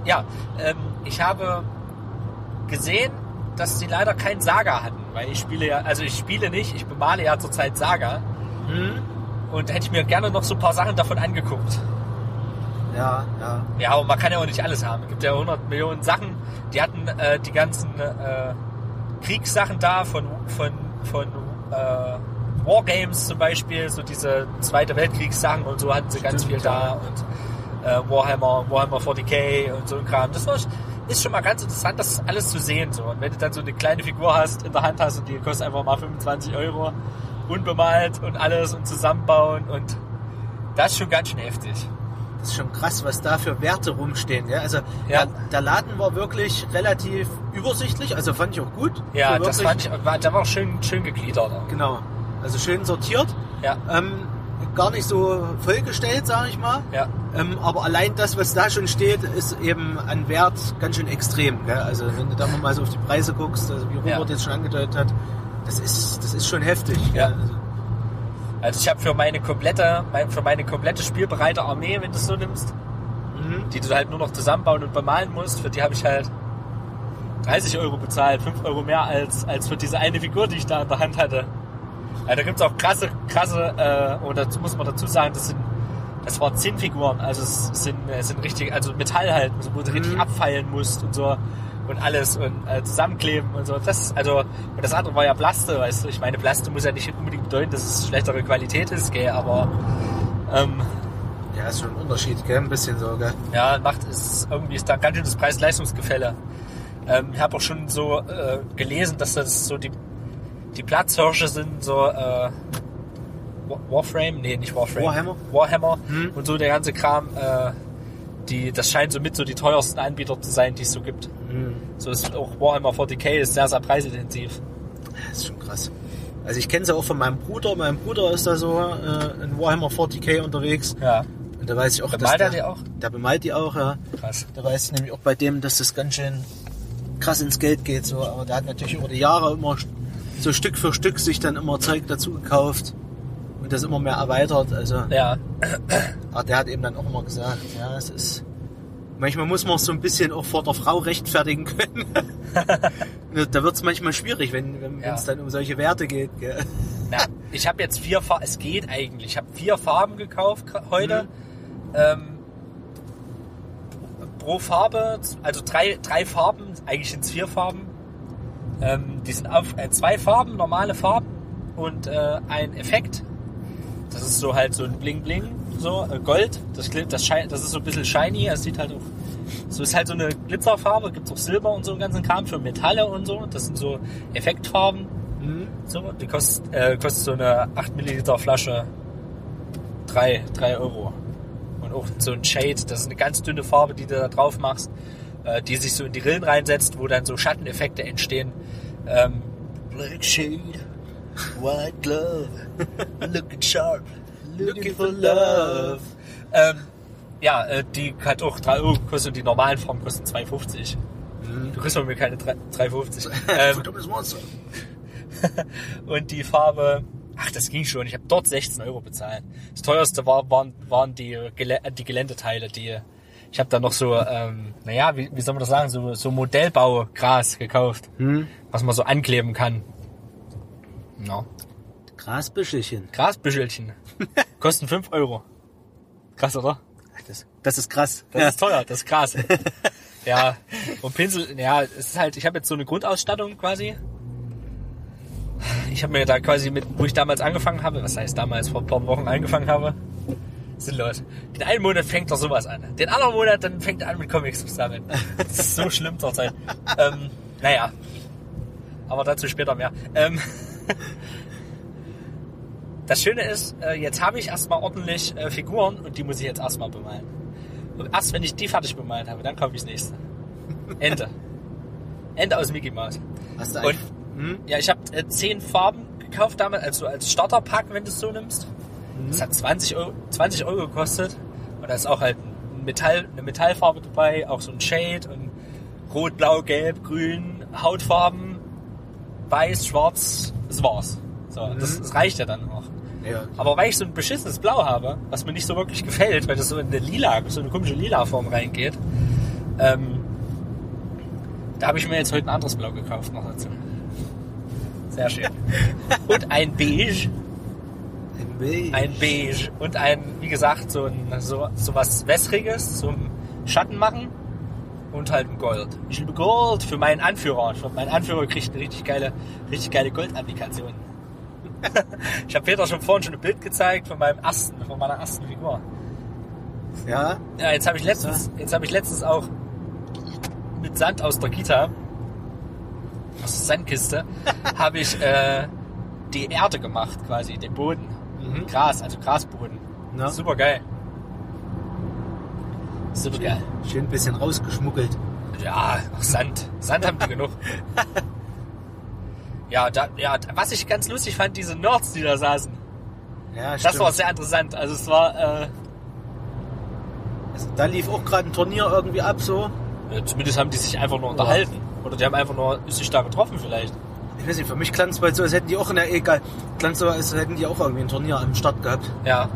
Speaker 2: ja, ähm, ich habe gesehen, dass sie leider kein Saga hatten, weil ich spiele ja, also ich spiele nicht, ich bemale ja zurzeit Saga
Speaker 3: Hm?
Speaker 2: und hätte ich mir gerne noch so ein paar Sachen davon angeguckt.
Speaker 3: Ja, ja.
Speaker 2: Ja, aber man kann ja auch nicht alles haben. Es gibt ja 100 Millionen Sachen. Die hatten äh, die ganzen äh, Kriegssachen da von, von, von äh, Wargames zum Beispiel, so diese Zweite Weltkriegssachen und so hatten sie ganz
Speaker 3: Stimmt,
Speaker 2: viel da und äh, Warhammer, Warhammer 40k und so ein Kram. Das war, ist schon mal ganz interessant, das alles zu sehen. So. Und wenn du dann so eine kleine Figur hast, in der Hand hast und die kostet einfach mal 25 Euro, unbemalt und alles und zusammenbauen und das ist schon ganz schön heftig.
Speaker 3: Das ist schon krass, was da für Werte rumstehen. Gell? Also
Speaker 2: Ja.
Speaker 3: der, der Laden war wirklich relativ übersichtlich, also fand ich auch gut.
Speaker 2: Ja, das fand ich, war, der war auch schön, schön gegliedert.
Speaker 3: Genau. Also schön sortiert.
Speaker 2: Ja,
Speaker 3: Ähm, gar nicht so vollgestellt, sage ich mal.
Speaker 2: ja,
Speaker 3: Ähm, aber allein das, was da schon steht, ist eben an Wert ganz schön extrem. Gell? Also wenn du da mal so auf die Preise guckst, also wie Robert
Speaker 2: Ja.
Speaker 3: jetzt schon angedeutet hat, das ist, das ist schon heftig.
Speaker 2: Ja.
Speaker 3: Also,
Speaker 2: Also ich habe für meine komplette, für meine komplette spielbereite Armee, wenn du es so nimmst,
Speaker 3: mhm.
Speaker 2: die du halt nur noch zusammenbauen und bemalen musst, für die habe ich halt 30 Euro bezahlt, 5 Euro mehr als, als für diese eine Figur, die ich da in der Hand hatte. Ja, da gibt's auch krasse, krasse, äh, und dazu muss man dazu sagen, das sind, das waren 10 Figuren, also es sind, es sind richtig, also Metall halt, wo du richtig
Speaker 3: Mhm.
Speaker 2: abfeilen musst und so und alles und äh, zusammenkleben und so. Das, also, und das andere war ja Plaste, weißt du. Ich meine, Plaste muss ja nicht unbedingt bedeuten, dass es schlechtere Qualität ist, gell, aber ähm,
Speaker 3: ja, ist schon ein Unterschied, gell? ein bisschen so. Gell?
Speaker 2: ja, macht es irgendwie ist da ganz schön das Preis-Leistungsgefälle. Ähm, ich habe auch schon so äh, gelesen, dass das so die die Platzhirsche sind so äh, Wa- Warframe, nee, nicht Warframe.
Speaker 3: Warhammer?
Speaker 2: Warhammer
Speaker 3: Hm.
Speaker 2: und so der ganze Kram. Äh, die, das scheint so mit so die teuersten Anbieter zu sein, die es so gibt.
Speaker 3: Mhm.
Speaker 2: So ist auch Warhammer 40k ist sehr, sehr preisintensiv.
Speaker 3: Das ist schon krass. Also ich kenne es ja auch von meinem Bruder. Mein Bruder ist da so äh, in Warhammer 40k unterwegs.
Speaker 2: Ja,
Speaker 3: Und da weiß ich auch,
Speaker 2: Bemalt
Speaker 3: dass
Speaker 2: er
Speaker 3: der,
Speaker 2: die auch?
Speaker 3: Der bemalt die auch, ja.
Speaker 2: krass.
Speaker 3: Da weiß ich nämlich auch bei dem, dass das ganz schön krass ins Geld geht. So. Aber der hat natürlich über die Jahre immer so Stück für Stück sich dann immer Zeug dazu gekauft und das immer mehr erweitert. Also
Speaker 2: Ja,
Speaker 3: aber der hat eben dann auch immer gesagt, ja, es ist. Manchmal muss man es so ein bisschen auch vor der Frau rechtfertigen können. da wird es manchmal schwierig, wenn wenn
Speaker 2: Ja.
Speaker 3: es dann um solche Werte geht.
Speaker 2: Na, ich habe jetzt vier Farben, es geht eigentlich. Ich habe vier Farben gekauft heute. Ähm, pro Farbe, also drei, drei Farben, eigentlich sind es vier Farben. Ähm, die sind auf äh, zwei Farben, normale Farben und äh, ein Effekt. Das ist so halt so ein Bling Bling, so äh, Gold. Das, das, das ist so ein bisschen shiny. Es sieht halt auch, so ist halt so eine Glitzerfarbe. Gibt auch Silber und so einen ganzen Kram für Metalle und so. Das sind so Effektfarben.
Speaker 3: Mhm.
Speaker 2: So, die kostet, äh, kostet so eine 8 Milliliter Flasche 3, 3 Euro. Und auch so ein Shade, das ist eine ganz dünne Farbe, die du da drauf machst, äh, die sich so in die Rillen reinsetzt, wo dann so Schatteneffekte entstehen. Ähm, Black Shade, White Glove, looking sharp, looking for love. Ähm, ja, äh, die hat auch 3 Euro gekostet und die normalen Formen kosten 2,50. Du kriegst von mir keine 3 3,50. Ähm,
Speaker 3: Verdammes Monster.
Speaker 2: und die Farbe, ach, das ging schon. Ich habe dort 16 Euro bezahlt. Das teuerste war, waren, waren die, Gelä die Geländeteile, die ich habe da noch so, ähm, naja, wie, wie soll man das sagen, so, so Modellbaugras gekauft, was man so ankleben kann. Ja.
Speaker 3: Grasbüschelchen.
Speaker 2: Grasbüschelchen. Kosten 5 Euro. Krass, oder?
Speaker 3: Das, das ist krass.
Speaker 2: Das ist teuer, das ist krass. ja, und Pinsel, ja, es ist halt, ich habe jetzt so eine Grundausstattung quasi. Ich habe mir da quasi mit, wo ich damals angefangen habe, was heißt damals, vor ein paar Wochen angefangen habe, sinnlos. Den einen Monat fängt doch sowas an. Den anderen Monat, dann fängt er an mit Comics zu sammeln. Das ist so schlimm zurzeit. ähm, naja. Aber dazu später mehr. Ähm, das Schöne ist, äh, jetzt habe ich erstmal ordentlich äh, Figuren und die muss ich jetzt erstmal bemalen. Und erst wenn ich die fertig bemalt habe, dann kaufe ich das nächste. Ende. Ende aus Mickey Mouse.
Speaker 3: Hast du
Speaker 2: Und
Speaker 3: hm?
Speaker 2: ja, ich habe äh, zehn Farben gekauft damals, also als Starterpack, wenn du es so nimmst. Das hat 20 Euro, 20 Euro gekostet. Und da ist auch halt ein Metall, eine Metallfarbe dabei, auch so ein Shade und Rot, Blau, Gelb, Grün, Hautfarben, Weiß, Schwarz, das war's. So, das, das reicht ja dann auch.
Speaker 3: Ja.
Speaker 2: Aber weil ich so ein beschissenes Blau habe, was mir nicht so wirklich gefällt, weil das so in eine lila, so eine komische lila Form reingeht, ähm, da habe ich mir jetzt heute ein anderes Blau gekauft noch dazu. Sehr schön. Und ein Beige,
Speaker 3: Beige.
Speaker 2: ein Beige und ein, wie gesagt, so ein so, so was Wässriges zum Schatten machen und halt ein Gold. Ich liebe Gold für meinen Anführer. Meinen Anführer kriegt eine richtig geile, richtig geile Gold-Applikation. ich habe Peter schon vorhin schon ein Bild gezeigt von meinem ersten, von meiner ersten Figur.
Speaker 3: Ja.
Speaker 2: Ja, jetzt habe ich letztens, jetzt habe ich letztens auch mit Sand aus der Kita, aus der Sandkiste, habe ich äh, die Erde gemacht, quasi den Boden,
Speaker 3: Mhm.
Speaker 2: Gras, also Grasboden.
Speaker 3: Na?
Speaker 2: Super geil. Super geil.
Speaker 3: Schön ein bisschen rausgeschmuggelt.
Speaker 2: Ja, Sand, Sand haben die genug. Ja, da, ja, was ich ganz lustig fand, diese Nerds, die da saßen.
Speaker 3: Ja,
Speaker 2: Das
Speaker 3: stimmt.
Speaker 2: war sehr interessant. Also es war, äh,
Speaker 3: Also, da lief auch gerade ein Turnier irgendwie ab so.
Speaker 2: ja, zumindest haben die sich einfach nur unterhalten. Oder die haben einfach nur sich da getroffen vielleicht.
Speaker 3: Ich weiß nicht, für mich klang es bald so, als hätten die auch in der, egal, klang so, als hätten die auch irgendwie ein Turnier am Start gehabt.
Speaker 2: Ja,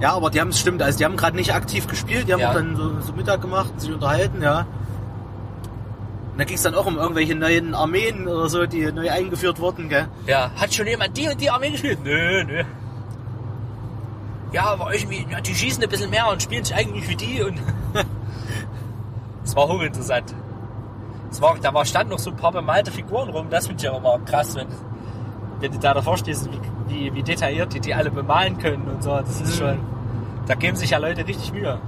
Speaker 3: Ja, aber die haben es stimmt, also die haben gerade nicht aktiv gespielt, die haben
Speaker 2: Ja.
Speaker 3: auch dann so, so Mittag gemacht, sich unterhalten, ja. Und da ging es dann auch um irgendwelche neuen Armeen oder so, die neu eingeführt wurden, gell?
Speaker 2: Ja, hat schon jemand die und die Armee gespielt? Nö, nö. Ja, aber irgendwie, ja, die schießen ein bisschen mehr und spielen sich eigentlich wie die und. das war hochinteressant. Es war, da war, standen noch so ein paar bemalte Figuren rum, das finde ich aber mal krass, wenn, wenn du da davor stehst, wie, wie, wie detailliert die die alle bemalen können und so. Das ist schon. Da geben sich ja Leute richtig Mühe.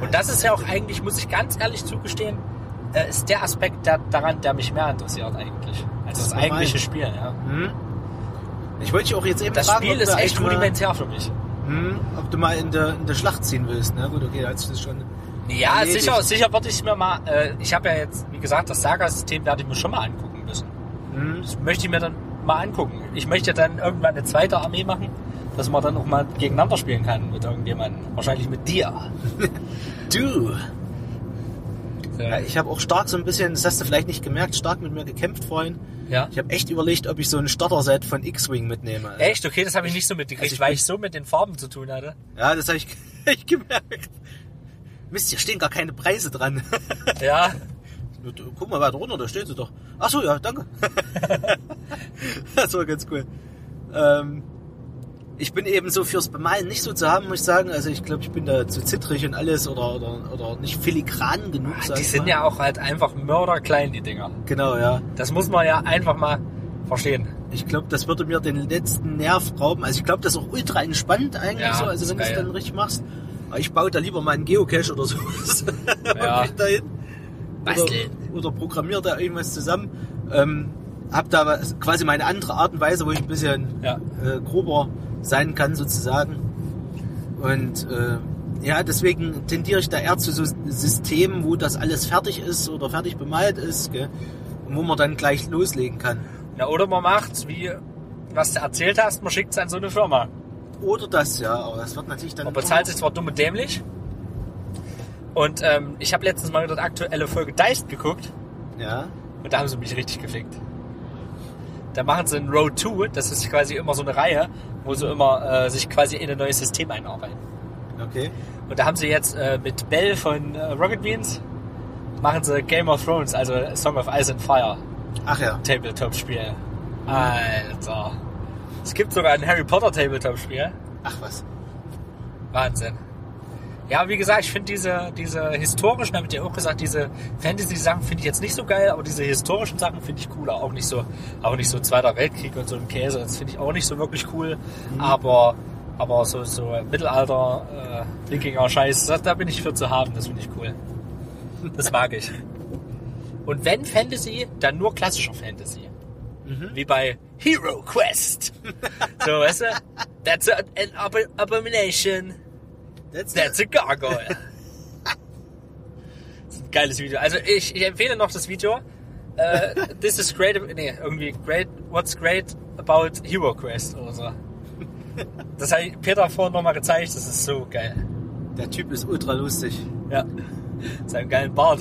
Speaker 2: Und das ist ja auch eigentlich, muss ich ganz ehrlich zugestehen, äh, ist der Aspekt der, daran, der mich mehr interessiert eigentlich. Als das,
Speaker 3: Das
Speaker 2: eigentliche Spiel, ja.
Speaker 3: Hm? Ich wollte dich auch jetzt eben
Speaker 2: Das
Speaker 3: fragen,
Speaker 2: Spiel
Speaker 3: ob,
Speaker 2: ist echt rudimentär für mich.
Speaker 3: Hm, ob du mal in der, in der Schlacht ziehen willst, ne? Gut, okay, da hast du das schon.
Speaker 2: Ja,
Speaker 3: erledigt.
Speaker 2: sicher, sicher würde ich mir mal, äh, ich habe ja jetzt, wie gesagt, das Saga-System werde ich mir schon mal angucken müssen.
Speaker 3: Hm?
Speaker 2: Das möchte ich mir dann mal angucken. Ich möchte dann irgendwann eine zweite Armee machen, dass man dann auch mal gegeneinander spielen kann mit irgendjemandem. Wahrscheinlich mit dir.
Speaker 3: Du!
Speaker 2: Ja,
Speaker 3: ich habe auch stark so ein bisschen, das hast du vielleicht nicht gemerkt, stark mit mir gekämpft vorhin.
Speaker 2: ja.
Speaker 3: Ich habe echt überlegt, ob ich so ein Starter-Set von X-Wing mitnehme.
Speaker 2: Echt? Okay, das habe ich nicht so mitgekriegt,
Speaker 3: Also ich
Speaker 2: weil ich so mit den Farben zu tun hatte.
Speaker 3: Ja, das habe ich, ich gemerkt. Mist, hier stehen gar keine Preise dran.
Speaker 2: Ja,
Speaker 3: Guck mal weiter runter, da steht sie doch. Ach so, ja, danke. das war ganz cool. Ähm, ich bin eben so fürs Bemalen nicht so zu haben, muss ich sagen. Also ich glaube, ich bin da zu zittrig und alles oder, oder, oder nicht filigran genug, sag
Speaker 2: die sind
Speaker 3: mal.
Speaker 2: ja auch halt einfach mörderklein, die Dinger.
Speaker 3: Genau, ja.
Speaker 2: Das muss man ja einfach mal verstehen.
Speaker 3: Ich glaube, das würde mir den letzten Nerv rauben. Also ich glaube, das ist auch ultra entspannt eigentlich
Speaker 2: Ja,
Speaker 3: so, also wenn du es dann richtig machst. Ich baue da lieber mal einen Geocache oder so.
Speaker 2: Ja.
Speaker 3: dahin.
Speaker 2: Basteln.
Speaker 3: Oder, oder programmiere da irgendwas zusammen. Ähm, habe da was- quasi meine andere Art und Weise, wo ich ein bisschen
Speaker 2: Ja.
Speaker 3: äh, grober sein kann sozusagen. Und äh, ja, deswegen tendiere ich da eher zu so Systemen, wo das alles fertig ist oder fertig bemalt ist, gell? und wo man dann gleich loslegen kann.
Speaker 2: Na, oder man macht, wie was du erzählt hast, man schickt es an so eine Firma.
Speaker 3: Oder das, ja, aber das wird natürlich dann.
Speaker 2: Man bezahlt sich zwar dumm und dämlich. Und ähm, ich habe letztens mal wieder die aktuelle Folge Deist geguckt
Speaker 3: Ja,
Speaker 2: und da haben sie mich richtig gefickt. Da machen sie ein Road 2, das ist quasi immer so eine Reihe, wo sie immer äh, sich quasi in ein neues System einarbeiten.
Speaker 3: okay.
Speaker 2: Und da haben sie jetzt äh, mit Bell von äh, Rocket Beans machen sie Game of Thrones, also Song of Ice and Fire
Speaker 3: Ach ja,
Speaker 2: Tabletop-Spiel. Alter. Es gibt sogar ein Harry Potter Tabletop-Spiel.
Speaker 3: ach was.
Speaker 2: Wahnsinn. Ja, wie gesagt, ich finde diese, diese historischen, habe ich dir auch gesagt, diese Fantasy-Sachen finde ich jetzt nicht so geil, aber diese historischen Sachen finde ich cooler. Auch nicht so, auch nicht so Zweiter Weltkrieg und so ein Käse, das finde ich auch nicht so wirklich cool. Aber, aber so, so Mittelalter, äh, Wikinger Scheiß, das, da bin ich für zu haben, das finde ich cool. Das mag ich. Und wenn Fantasy, dann nur klassischer Fantasy. Wie bei Hero Quest. so, weißt du? That's a, an abo abomination.
Speaker 3: That's,
Speaker 2: That's a gargoyle. das ist ein geiles Video. Also ich, ich empfehle noch das Video. Äh, this is great, nee, irgendwie great, what's great about Hero Quest oder so. Das hat Peter vorhin nochmal gezeigt, das ist so geil.
Speaker 3: der Typ ist ultra lustig.
Speaker 2: Ja. Seinem geilen Bart.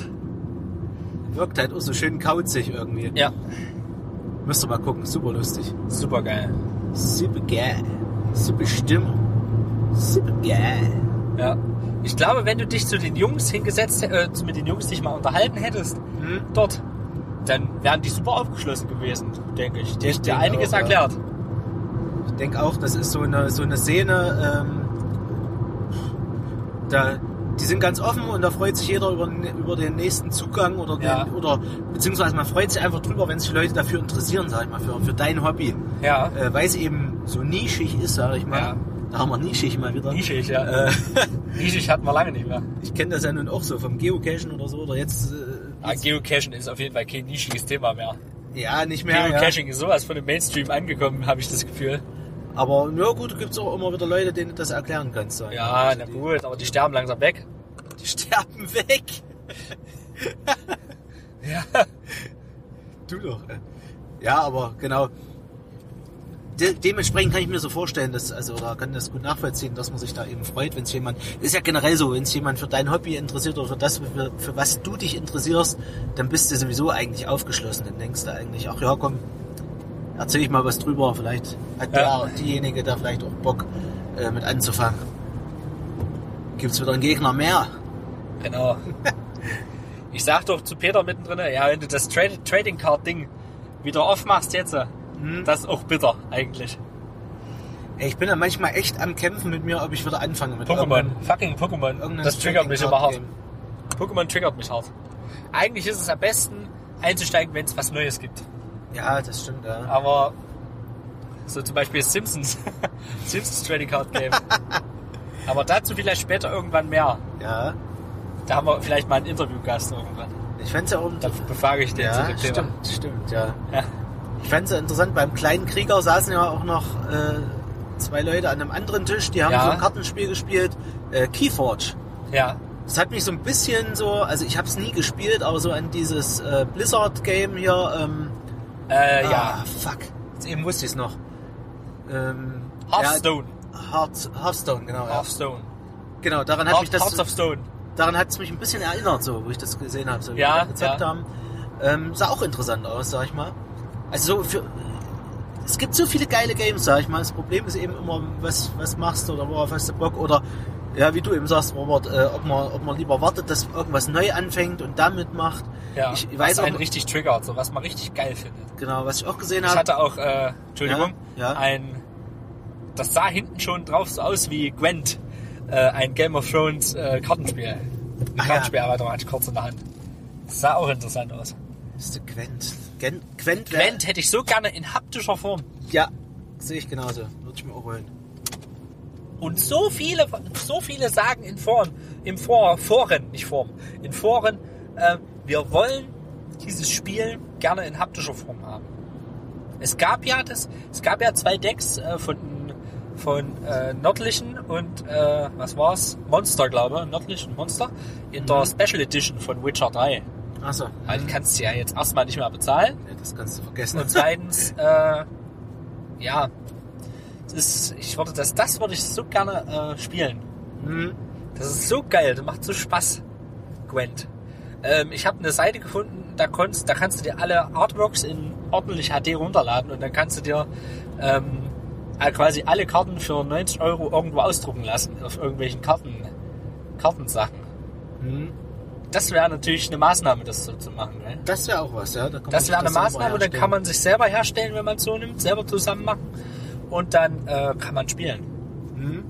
Speaker 3: Wirkt halt auch so schön kauzig irgendwie.
Speaker 2: Ja,
Speaker 3: Müsst ihr mal gucken, super lustig.
Speaker 2: super geil.
Speaker 3: Super geil. Super Stimmung. Super geil.
Speaker 2: Ja. Ich glaube, wenn du dich zu den Jungs hingesetzt, äh, mit den Jungs dich mal unterhalten hättest,
Speaker 3: Hm?
Speaker 2: dort, dann wären die super aufgeschlossen gewesen, denke ich. Die
Speaker 3: Ich
Speaker 2: hätten dir einiges
Speaker 3: auch, ja.
Speaker 2: erklärt.
Speaker 3: Ich denke auch, das ist so eine, so eine Szene, ähm, da, die sind ganz offen und da freut sich jeder über, den- über den nächsten Zugang oder, den,
Speaker 2: Ja.
Speaker 3: oder beziehungsweise man freut sich einfach drüber, wenn sich Leute dafür interessieren, sag ich mal, für, für dein Hobby.
Speaker 2: Ja.
Speaker 3: Äh, weil es eben so nischig ist, sag ich mal.
Speaker 2: Ja.
Speaker 3: Da haben wir nischig mal wieder.
Speaker 2: Nischig, ja.
Speaker 3: Äh,
Speaker 2: Nischig hatten wir lange nicht mehr.
Speaker 3: ich kenne das ja nun auch so vom Geocachen oder so, oder jetzt, äh,
Speaker 2: Ah,
Speaker 3: jetzt
Speaker 2: Geocaching ist auf jeden Fall kein nischiges Thema mehr.
Speaker 3: ja, nicht mehr. Ja.
Speaker 2: Geocaching ist sowas von dem Mainstream angekommen, habe ich das Gefühl.
Speaker 3: Aber ja gut, gibt's auch immer wieder Leute, denen du das erklären kannst. mal.
Speaker 2: Ja,
Speaker 3: Also
Speaker 2: na
Speaker 3: die-
Speaker 2: gut, aber die sterben langsam weg.
Speaker 3: Die sterben weg.
Speaker 2: Ja.
Speaker 3: Du doch. Ja, aber genau. De dementsprechend kann ich mir so vorstellen, dass, also, oder kann das gut nachvollziehen, dass man sich da eben freut, wenn es jemand, ist ja generell so, wenn es jemand für dein Hobby interessiert oder für das, für, für was du dich interessierst, dann bist du sowieso eigentlich aufgeschlossen. Dann denkst du eigentlich, ach ja, komm, erzähl ich mal was drüber, vielleicht hat
Speaker 2: Ja.
Speaker 3: der, diejenige da vielleicht auch Bock, äh, mit anzufangen. Gibt's wieder einen Gegner mehr?
Speaker 2: Genau. Ich sag doch zu Peter mittendrin, ja, wenn du das Tra Trading Card Ding wieder aufmachst jetzt,
Speaker 3: Hm?
Speaker 2: das ist auch bitter eigentlich.
Speaker 3: Ich bin ja manchmal echt am Kämpfen mit mir, ob ich wieder anfange mit
Speaker 2: Pokémon, fucking Pokémon. Das triggert mich immer hart. Pokémon triggert mich hart. Eigentlich ist es am besten einzusteigen, wenn es was Neues gibt.
Speaker 3: Ja, das stimmt, ja.
Speaker 2: Aber so zum Beispiel Simpsons. Simpsons Trading Card Game. Aber dazu vielleicht später irgendwann mehr.
Speaker 3: Ja,
Speaker 2: Da haben wir vielleicht mal einen Interviewgast irgendwann.
Speaker 3: ich fände es ja auch
Speaker 2: Da befrage ich den zu
Speaker 3: ja,
Speaker 2: dem Thema.
Speaker 3: stimmt, stimmt, ja.
Speaker 2: Ja.
Speaker 3: Ich fand es ja interessant, beim kleinen Krieger saßen ja auch noch äh, zwei Leute an einem anderen Tisch, die haben
Speaker 2: Ja.
Speaker 3: so ein Kartenspiel gespielt, äh, Keyforge.
Speaker 2: ja.
Speaker 3: Das hat mich so ein bisschen so, also ich habe es nie gespielt, aber so an dieses äh, Blizzard-Game hier, ähm,
Speaker 2: Äh,
Speaker 3: ah,
Speaker 2: ja.
Speaker 3: fuck, jetzt eben wusste ich es noch. Ähm,
Speaker 2: Hearthstone.
Speaker 3: Ja, Hearth, Hearthstone, genau. Ja.
Speaker 2: Hearthstone.
Speaker 3: Genau, daran hat mich
Speaker 2: Heart,
Speaker 3: das...
Speaker 2: Hearts of Stone.
Speaker 3: daran hat es mich ein bisschen erinnert, so, wo ich das gesehen habe, so wie
Speaker 2: Ja, ja.
Speaker 3: haben. Ähm, sah auch interessant aus, sag ich mal. Also so für, es gibt so viele geile Games, sag ich mal. Das Problem ist eben immer, was, was machst du oder worauf hast du Bock oder ja, wie du eben sagst, Robert, äh, ob man, ob man lieber wartet, dass irgendwas neu anfängt und damit macht.
Speaker 2: Ja,
Speaker 3: ich weiß
Speaker 2: was
Speaker 3: auch,
Speaker 2: einen richtig triggert, so was man richtig geil findet.
Speaker 3: genau, was ich auch gesehen
Speaker 2: Ich
Speaker 3: habe.
Speaker 2: hatte auch, äh, Entschuldigung,
Speaker 3: Ja, ja.
Speaker 2: ein, das sah hinten schon drauf so aus wie Gwent, äh, ein Game of Thrones äh, Kartenspiel. Ein
Speaker 3: Ach ja.
Speaker 2: Kartenspielerweiterung hatte ich kurz in der Hand. Das sah auch interessant aus.
Speaker 3: Ist der Gwent. Gwent, wär-
Speaker 2: Gwent hätte ich so gerne in haptischer Form.
Speaker 3: Ja, sehe ich genauso. Würde ich mir auch holen.
Speaker 2: Und so viele, so viele sagen in Foren, im For, Foren, nicht Form, in Foren, äh, wir wollen dieses Spiel gerne in haptischer Form haben. Es gab ja das, es gab ja zwei Decks äh, von von äh, Nördlichen und äh, was war's? Monster, glaube ich. Nördlichen Monster in der Special Edition von Witcher 3.
Speaker 3: Achso.
Speaker 2: Aber die kannst du ja jetzt erstmal nicht mehr bezahlen.
Speaker 3: Ja, das kannst du vergessen.
Speaker 2: Und zweitens, äh, ja, ist, ich würde das, das würde ich so gerne äh, spielen.
Speaker 3: Hm.
Speaker 2: Das ist so geil, das macht so Spaß, Gwent. Ähm, ich habe eine Seite gefunden, da, konntest, da kannst du dir alle Artworks in ordentlich HD runterladen und dann kannst du dir ähm, äh, quasi alle Karten für 90 Euro irgendwo ausdrucken lassen auf irgendwelchen Karten, Kartensachen.
Speaker 3: Hm.
Speaker 2: Das wäre natürlich eine Maßnahme, das so zu machen. Ne?
Speaker 3: Das wäre auch was, ja. Da
Speaker 2: Das wäre eine Maßnahme, dann
Speaker 3: herstellen.
Speaker 2: kann man sich selber herstellen, wenn man es so nimmt, selber zusammen machen und dann äh, kann man spielen.
Speaker 3: Hm.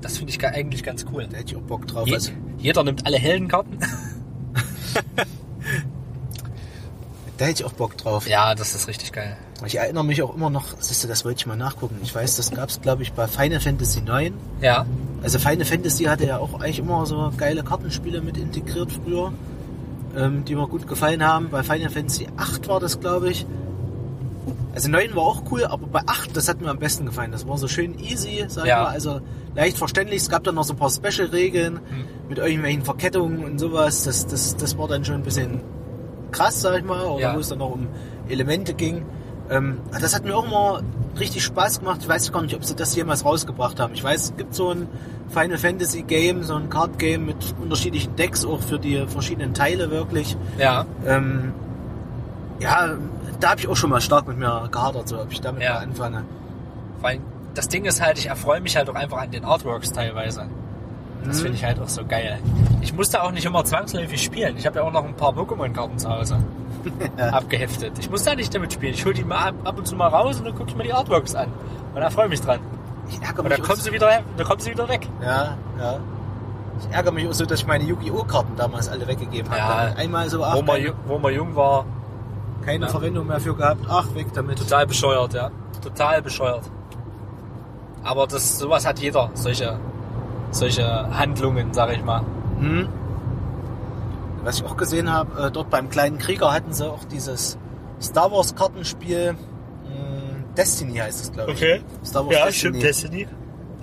Speaker 2: Das finde ich eigentlich ganz cool.
Speaker 3: Da hätte ich auch Bock drauf.
Speaker 2: Je,
Speaker 3: Also,
Speaker 2: jeder nimmt alle Heldenkarten.
Speaker 3: da hätte ich auch Bock drauf.
Speaker 2: Ja, das ist richtig geil.
Speaker 3: Ich erinnere mich auch immer noch, siehst du, das wollte ich mal nachgucken. Ich weiß, das gab es, glaube ich, bei Final Fantasy 9.
Speaker 2: Ja,
Speaker 3: Also Final Fantasy hatte ja auch eigentlich immer so geile Kartenspiele mit integriert früher, ähm, die mir gut gefallen haben. Bei Final Fantasy 8 war das, glaube ich. Also 9 war auch cool, aber bei 8, das hat mir am besten gefallen. Das war so schön easy, sag
Speaker 2: Ja.
Speaker 3: ich mal. Also leicht verständlich. Es gab dann noch so ein paar Special-Regeln
Speaker 2: Hm.
Speaker 3: mit irgendwelchen Verkettungen und sowas. Das, das, das war dann schon ein bisschen krass, sag ich mal. Oder
Speaker 2: Ja.
Speaker 3: wo es dann noch um Elemente ging. Ähm, das hat mir auch immer richtig Spaß gemacht. Ich weiß gar nicht, ob sie das jemals rausgebracht haben. Ich weiß, es gibt so ein Final Fantasy Game, so ein Card Game mit unterschiedlichen Decks auch für die verschiedenen Teile wirklich.
Speaker 2: ja,
Speaker 3: Ähm, ja, da habe ich auch schon mal stark mit mir gehadert, so ob ich damit
Speaker 2: Ja.
Speaker 3: mal anfange.
Speaker 2: weil das Ding ist halt, ich erfreue mich halt auch einfach an den Artworks teilweise. Das
Speaker 3: Mhm.
Speaker 2: finde ich halt auch so geil. Ich musste auch nicht immer zwangsläufig spielen. Ich habe ja auch noch ein paar Pokémon-Karten zu Hause abgeheftet. Ich muss da nicht damit spielen. Ich hole die mal ab, ab und zu mal raus und dann gucke ich mir die Artworks an. Und da freue ich mich dran.
Speaker 3: Ich ärgere
Speaker 2: Und
Speaker 3: mich
Speaker 2: dann
Speaker 3: auch
Speaker 2: kommen sie wieder, dann kommen sie wieder weg.
Speaker 3: Ja, ja. Ich ärgere mich auch so, dass ich meine Yu-Gi-Oh! Karten damals alle weggegeben
Speaker 2: Ja.
Speaker 3: habe. Einmal so,
Speaker 2: Wo man, wo man jung war,
Speaker 3: keine
Speaker 2: Ja.
Speaker 3: Verwendung mehr für gehabt. Ach, weg damit.
Speaker 2: total bescheuert, ja. Total bescheuert. Aber das, sowas hat jeder, solche, solche Handlungen, sag ich mal.
Speaker 3: Hm. Was ich auch gesehen habe, äh, dort beim kleinen Krieger hatten sie auch dieses Star Wars Kartenspiel. mh, Destiny heißt es, glaube ich. Star Wars Destiny.
Speaker 2: Destiny.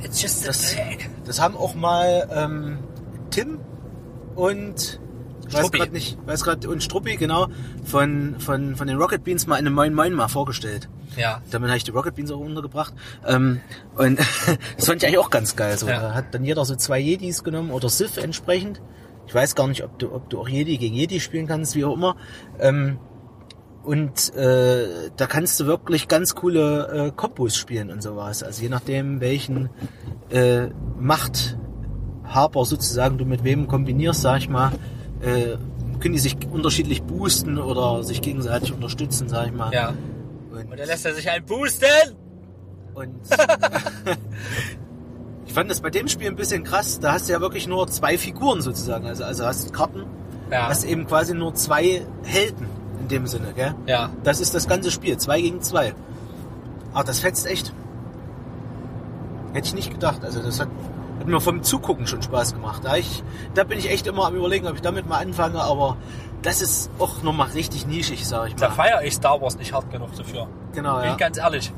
Speaker 2: It's just
Speaker 3: Das-. Das haben auch mal ähm, Tim und weiß gerade nicht, weiß gerade und Struppi genau von von von den Rocket Beans mal in einem Moin Moin mal vorgestellt.
Speaker 2: Ja.
Speaker 3: Damit habe ich die Rocket Beans auch untergebracht. Ähm, und das fand ich eigentlich auch ganz geil. So,
Speaker 2: Ja.
Speaker 3: Da hat dann jeder so zwei Jedis genommen oder Sith entsprechend. Ich weiß gar nicht, ob du, ob du auch Jedi gegen Jedi spielen kannst, wie auch immer. Ähm, und äh, da kannst du wirklich ganz coole äh, Kombos spielen und sowas. Also je nachdem, welchen äh, Machthaber sozusagen du mit wem kombinierst, sag ich mal, äh, können die sich unterschiedlich boosten oder sich gegenseitig unterstützen, sag ich mal.
Speaker 2: Ja.
Speaker 3: Und,
Speaker 2: Und dann lässt er sich einen boosten.
Speaker 3: und ich fand das bei dem Spiel ein bisschen krass. Da hast du ja wirklich nur zwei Figuren sozusagen. Also, also hast Karten,
Speaker 2: Ja.
Speaker 3: hast eben quasi nur zwei Helden in dem Sinne, gell?
Speaker 2: Ja.
Speaker 3: Das ist das ganze Spiel, zwei gegen zwei. Aber das fetzt echt. Hätte ich nicht gedacht. Also das hat, hat mir vom Zugucken schon Spaß gemacht. Da, ich, da bin ich echt immer am überlegen, ob ich damit mal anfange, aber das ist auch nochmal richtig nischig, sag ich
Speaker 2: Da
Speaker 3: mal.
Speaker 2: feiere ich Star Wars nicht hart genug dafür.
Speaker 3: Genau,
Speaker 2: Bin
Speaker 3: ja.
Speaker 2: ganz ehrlich.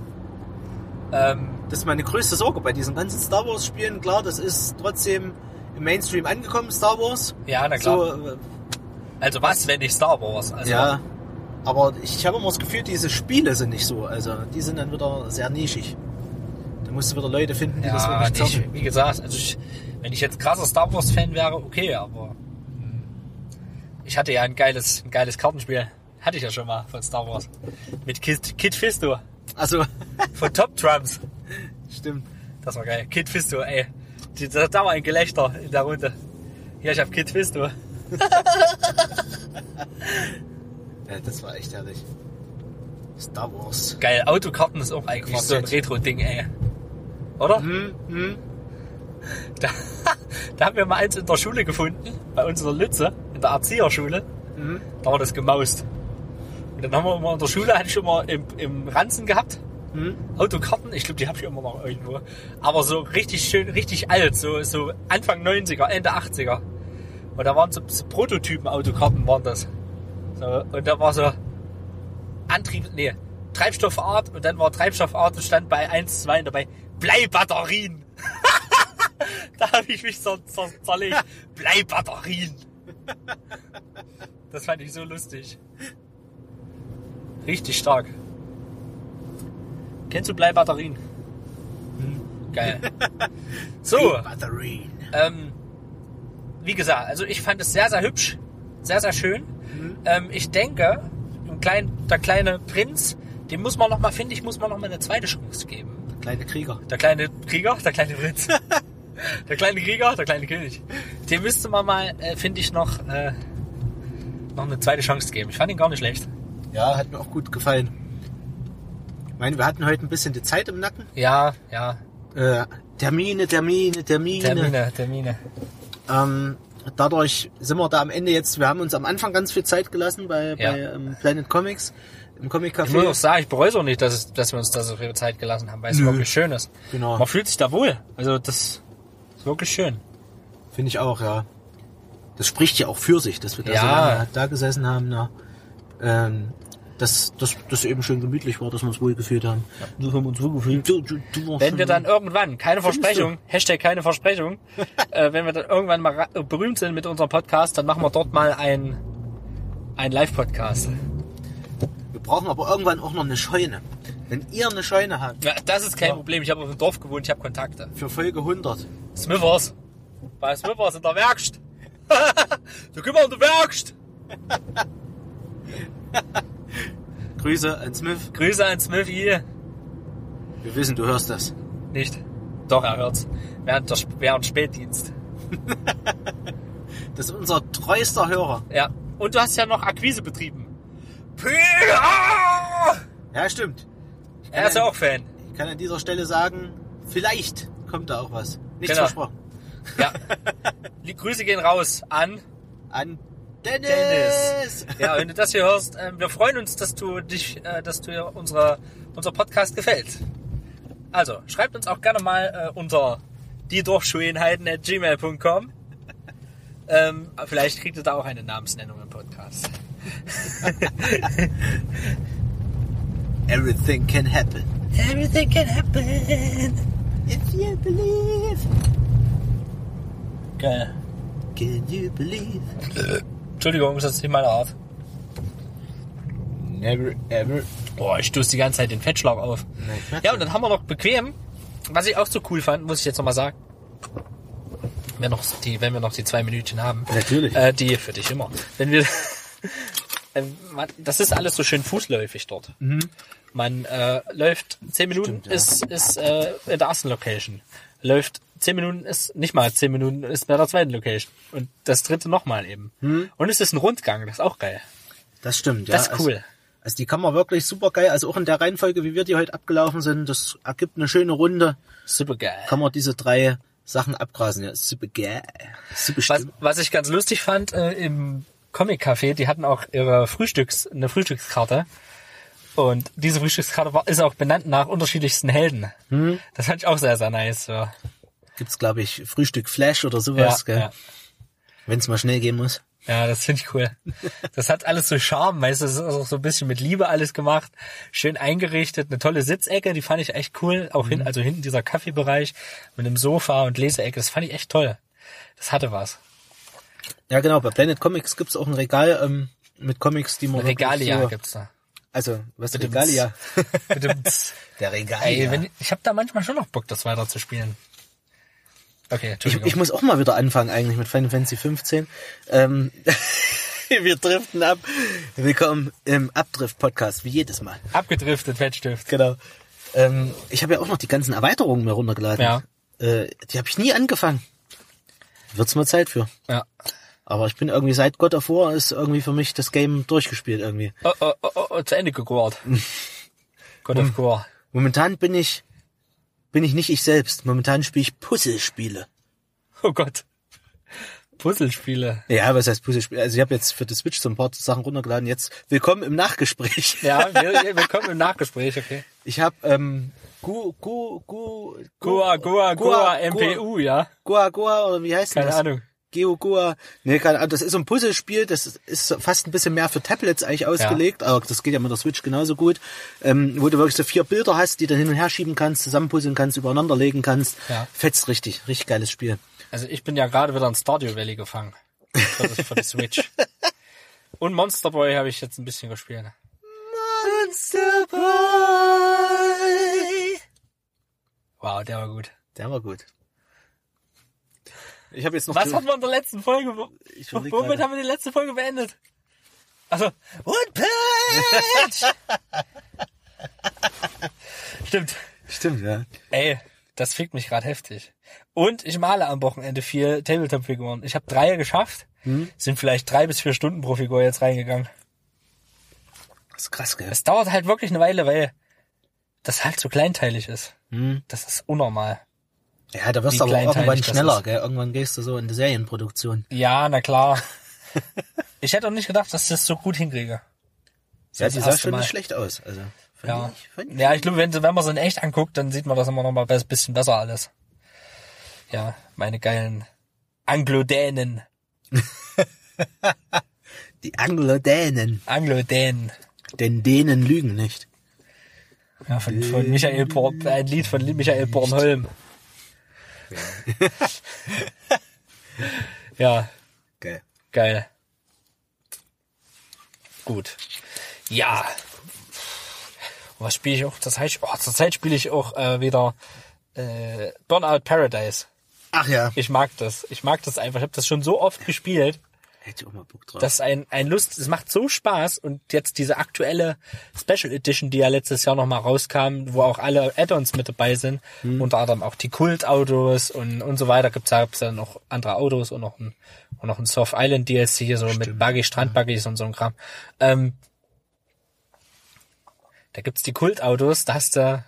Speaker 2: Ähm,
Speaker 3: Das ist meine größte Sorge bei diesen ganzen Star Wars Spielen. Klar, das ist trotzdem im Mainstream angekommen, Star Wars.
Speaker 2: ja, na klar.
Speaker 3: So, äh,
Speaker 2: Also was, wenn nicht Star Wars? Also,
Speaker 3: ja. Aber ich habe immer das Gefühl, diese Spiele sind nicht so. Also die sind dann wieder sehr nischig. Da musst du wieder Leute finden, die das
Speaker 2: Ja,
Speaker 3: wirklich zocken.
Speaker 2: wie gesagt, also ich, wenn ich jetzt krasser Star Wars Fan wäre, okay, aber hm, ich hatte ja ein geiles, ein geiles Kartenspiel. Hatte ich ja schon mal von Star Wars. Mit Kid, Kid Fisto
Speaker 3: Also,
Speaker 2: von Top Drums.
Speaker 3: stimmt.
Speaker 2: Das war geil. Kid Fisto, ey. Da, da war ein Gelächter in der Runde. Ja, ich hab Kid Fisto.
Speaker 3: Ja, das war echt herrlich. Star Wars.
Speaker 2: Geil, Autokarten ist auch eigentlich so ein Retro-Ding, ey. Oder?
Speaker 3: Hm, hm.
Speaker 2: Da, da haben wir mal eins in der Schule gefunden, bei unserer Lütze, in der Erzieherschule.
Speaker 3: Mhm.
Speaker 2: Da war das gemaust. Und dann haben wir immer in der Schule, hatte ich immer im, im Ranzen gehabt,
Speaker 3: Hm.
Speaker 2: Autokarten, ich glaube, die habe ich immer noch irgendwo. Aber so richtig schön, richtig alt, so, so Anfang 90er, Ende 80er. Und da waren so, so Prototypen-Autokarten waren das. So, und da war so Antrieb, nee, Treibstoffart und dann war Treibstoffart und stand bei 1, 2 dabei Bleibatterien. da habe ich mich zer zer zerlegt. Bleibatterien. Das fand ich so lustig. Richtig stark. Kennst du Bleibatterien? Geil. So,
Speaker 3: Batterien.
Speaker 2: ähm, wie gesagt, also ich fand es sehr, sehr hübsch, sehr, sehr schön. Ähm, ich denke, dem kleinen, der kleine Prinz, dem muss man noch mal, finde ich, muss man noch mal eine zweite Chance geben.
Speaker 3: Kleine Krieger.
Speaker 2: Der kleine Krieger, der kleine Prinz. der kleine Krieger, der kleine König. Dem müsste man mal, äh, finde ich, noch, äh, noch eine zweite Chance geben. Ich fand ihn gar nicht schlecht.
Speaker 3: Ja, hat mir auch gut gefallen. Ich meine, wir hatten heute ein bisschen die Zeit im Nacken.
Speaker 2: Ja, ja.
Speaker 3: Äh, Termine, Termine, Termine.
Speaker 2: Termine, Termine.
Speaker 3: Ähm, dadurch sind wir da am Ende jetzt, wir haben uns am Anfang ganz viel Zeit gelassen bei,
Speaker 2: Ja.
Speaker 3: bei ähm, Planet Comics, im Comic
Speaker 2: Ich muss auch
Speaker 3: Café.
Speaker 2: sagen, ich bereue es auch nicht, dass, es, dass wir uns da so viel Zeit gelassen haben, weil es
Speaker 3: Nö.
Speaker 2: wirklich schön ist.
Speaker 3: Genau.
Speaker 2: Man fühlt sich da wohl. Also das ist wirklich schön.
Speaker 3: Finde ich auch, ja. Das spricht ja auch für sich, dass wir da so
Speaker 2: Ja.
Speaker 3: lange da gesessen haben. Na. Ähm, dass das dass eben schön gemütlich war, dass wir uns wohl gefühlt haben.
Speaker 2: So haben wir uns wohl gefühlt.
Speaker 3: Du, du, du
Speaker 2: Wenn wir dann irgendwann, keine Versprechung, Hashtag keine Versprechung, äh, wenn wir dann irgendwann mal berühmt sind mit unserem Podcast, dann machen wir dort mal ein, ein Live-Podcast.
Speaker 3: Wir brauchen aber irgendwann auch noch eine Scheune. Wenn ihr eine Scheune habt,
Speaker 2: Ja, das ist kein
Speaker 3: Ja.
Speaker 2: Problem. Ich habe auf dem Dorf gewohnt, ich habe Kontakte.
Speaker 3: für Folge 100,
Speaker 2: Smithers. Bei Smithers in der Werkst. du mal in der Werkst.
Speaker 3: Grüße an Smith.
Speaker 2: Grüße an Smithy.
Speaker 3: Wir wissen, du hörst das.
Speaker 2: Nicht. Doch, er hört's. Während, der, während Spätdienst.
Speaker 3: Das ist unser treuester Hörer.
Speaker 2: Ja. Und du hast ja noch Akquise betrieben.
Speaker 3: Ja, stimmt.
Speaker 2: Er ist ja auch Fan.
Speaker 3: Ich kann an dieser Stelle sagen, vielleicht kommt da auch was. Nichts
Speaker 2: Genau.
Speaker 3: versprochen.
Speaker 2: Ja. Die Grüße gehen raus an
Speaker 3: An Dennis!
Speaker 2: Dennis. Ja, wenn du das hier hörst, ähm, wir freuen uns, dass du dich, äh, dass dir unsere, unser Podcast gefällt. Also, schreibt uns auch gerne mal äh, unter die Dorfschönheiten at gmail.com. Ähm, vielleicht kriegt ihr da auch eine Namensnennung im Podcast.
Speaker 3: Everything can happen.
Speaker 2: Everything can happen.
Speaker 3: If you believe.
Speaker 2: Geil.
Speaker 3: Can you believe?
Speaker 2: Entschuldigung, das ist nicht meine Art.
Speaker 3: Never ever.
Speaker 2: Boah, ich stoße die ganze Zeit den Fettschlag auf.
Speaker 3: Merk's
Speaker 2: Ja, und dann haben wir noch bequem, was ich auch so cool fand, muss ich jetzt nochmal sagen. Wenn, noch die, wenn wir noch die zwei Minütchen haben.
Speaker 3: Natürlich.
Speaker 2: Äh, die für dich immer. Wenn wir. Ähm, das ist alles so schön fußläufig dort. Man äh, läuft zehn Minuten,
Speaker 3: Stimmt, ja.
Speaker 2: ist, ist äh, in der ersten Location. Läuft zehn Minuten, ist nicht mal zehn Minuten, ist bei der zweiten Location. Und das dritte nochmal eben. Und es ist ein Rundgang, das ist auch geil.
Speaker 3: Das stimmt, ja.
Speaker 2: Das ist cool.
Speaker 3: Also, also die kann man wirklich super geil, also auch in der Reihenfolge, wie wir die heute abgelaufen sind, das ergibt eine schöne Runde.
Speaker 2: Super geil.
Speaker 3: Kann man diese drei Sachen abgrasen. Ja, super geil. Super
Speaker 2: Was, was ich ganz lustig fand, äh, im Comic Café, die hatten auch ihre Frühstücks, eine Frühstückskarte. Und diese Frühstückskarte war, ist auch benannt nach unterschiedlichsten Helden. Das fand ich auch sehr, sehr nice. So.
Speaker 3: Gibt's, glaube ich, Frühstück Flash oder sowas,
Speaker 2: Ja,
Speaker 3: gell?
Speaker 2: ja.
Speaker 3: Wenn es mal schnell gehen muss.
Speaker 2: ja, das finde ich cool. Das hat alles so Charme, weißt du, das ist auch so ein bisschen mit Liebe alles gemacht. Schön eingerichtet, eine tolle Sitzecke, die fand ich echt cool. Auch hin, also hinten dieser Kaffeebereich mit einem Sofa und Leseecke, das fand ich echt toll. Das hatte was.
Speaker 3: Ja, genau. Bei Planet Comics gibt's auch ein Regal ähm, mit Comics, die man
Speaker 2: Regalia
Speaker 3: so,
Speaker 2: gibt's da.
Speaker 3: Also, was
Speaker 2: Bitte
Speaker 3: Regalia? Der Regalia.
Speaker 2: Ey, wenn, ich habe da manchmal schon noch Bock, das weiter zu spielen. Okay,
Speaker 3: ich, ich muss auch mal wieder anfangen eigentlich mit Final Fantasy 15. Ähm, wir driften ab. Willkommen im Abdrift-Podcast, wie jedes Mal.
Speaker 2: Abgedriftet, Fettstift.
Speaker 3: Genau. Ähm, ich habe ja auch noch die ganzen Erweiterungen mir runtergeladen.
Speaker 2: Ja.
Speaker 3: Äh, die habe ich nie angefangen. Wird's mal Zeit für.
Speaker 2: Ja.
Speaker 3: Aber ich bin irgendwie seit God of War ist irgendwie für mich das Game durchgespielt irgendwie.
Speaker 2: Oh, oh, oh, oh, oh, zu Ende gegort. God of War.
Speaker 3: Momentan bin ich bin ich nicht ich selbst. Momentan spiele ich Puzzlespiele.
Speaker 2: Oh Gott. Puzzlespiele.
Speaker 3: Ja, was heißt Puzzlespiele? Also ich habe jetzt für die Switch so ein paar Sachen runtergeladen. Jetzt willkommen im Nachgespräch.
Speaker 2: Ja, wir, wir kommen im Nachgespräch, okay.
Speaker 3: Ich habe ähm, Gu Gu Gu
Speaker 2: Goa, Goa, Goa, MPU, ja.
Speaker 3: Goa Goa oder wie heißt
Speaker 2: Keine
Speaker 3: das?
Speaker 2: Ahnung.
Speaker 3: Geogoa. Nee, keine Ahnung, das ist so ein Puzzlespiel, das ist fast ein bisschen mehr für Tablets eigentlich ausgelegt, aber das geht ja mit der Switch genauso gut, ähm, wo du wirklich so vier Bilder hast, die du hin und her schieben kannst, zusammenpuzzeln kannst, übereinander legen kannst.
Speaker 2: Ja.
Speaker 3: Fetzt richtig, richtig geiles Spiel.
Speaker 2: Also ich bin ja gerade wieder in Stardew Valley gefangen. Für, das, für die Switch. Und Monster Boy habe ich jetzt ein bisschen gespielt.
Speaker 3: Monster Boy.
Speaker 2: Wow, der war gut.
Speaker 3: Der war gut. Ich habe jetzt noch
Speaker 2: Was hatten wir in der letzten Folge?
Speaker 3: Ich
Speaker 2: Womit
Speaker 3: gerade.
Speaker 2: haben wir die letzte Folge beendet? Also, und Pitch! Stimmt.
Speaker 3: Stimmt, ja.
Speaker 2: Ey, das fickt mich gerade heftig. Und ich male am Wochenende vier Tabletop-Figuren. Ich habe drei geschafft.
Speaker 3: Hm?
Speaker 2: Sind vielleicht drei bis vier Stunden pro Figur jetzt reingegangen.
Speaker 3: Das ist krass, gell?
Speaker 2: Es dauert halt wirklich eine Weile, weil das halt so kleinteilig ist.
Speaker 3: Hm?
Speaker 2: Das ist unnormal.
Speaker 3: Ja, da wirst du aber irgendwann schneller, gell? Irgendwann gehst du so in die Serienproduktion.
Speaker 2: Ja, na klar. ich hätte auch nicht gedacht, dass ich das so gut hinkriege.
Speaker 3: Ja,
Speaker 2: das
Speaker 3: die sah schon
Speaker 2: Mal.
Speaker 3: nicht schlecht aus. Also,
Speaker 2: Ja,
Speaker 3: ich
Speaker 2: ja ich glaube, wenn, wenn man es in echt anguckt, dann sieht man das immer noch mal ein bisschen besser alles. Ja, meine geilen Anglodänen.
Speaker 3: Die Anglo-Dänen.
Speaker 2: Anglodänen.
Speaker 3: Denn Dänen lügen nicht.
Speaker 2: Ja, von, von Michael Born, ein Lied von Michael Bornholm. ja,
Speaker 3: Geil.
Speaker 2: geil. Gut. Ja. Was spiele ich auch? Das heißt, oh, zurzeit spiele ich auch äh, wieder äh, Burnout Paradise.
Speaker 3: Ach ja.
Speaker 2: Ich mag das. Ich mag das einfach. Ich habe das schon so oft gespielt.
Speaker 3: Hätte ich auch mal Bock drauf.
Speaker 2: Das ist ein, ein Lust, es macht so Spaß und jetzt diese aktuelle Special Edition, die ja letztes Jahr nochmal rauskam, wo auch alle Add-ons mit dabei sind, unter anderem auch die Kultautos und, und so weiter, gibt's da gibt's dann noch andere Autos und noch ein, und noch ein Surf Island DLC, so mit Buggy, Strandbuggies und so ein Kram. Ähm, da gibt's die Kultautos, da hast du,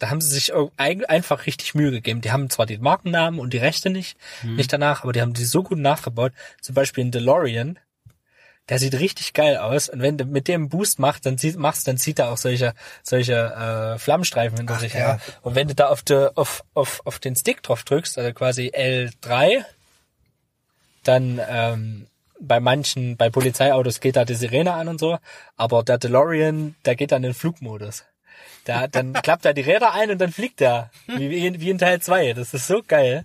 Speaker 2: da haben sie sich einfach richtig Mühe gegeben. Die haben zwar die Markennamen und die Rechte nicht, nicht danach, aber die haben die so gut nachgebaut. Zum Beispiel ein DeLorean, der sieht richtig geil aus. Und wenn du mit dem Boost machst, dann zieht, machst, dann zieht er auch solche, solche äh, Flammenstreifen hinter sich
Speaker 3: ja.
Speaker 2: her. Und wenn du da auf, de, auf, auf, auf den Stick drauf drückst, also quasi L3, dann ähm, bei manchen, bei Polizeiautos geht da die Sirene an und so, aber der DeLorean, der geht dann in den Flugmodus. Da, dann klappt er die Räder ein und dann fliegt er. Wie, in, wie in Teil 2. Das ist so geil.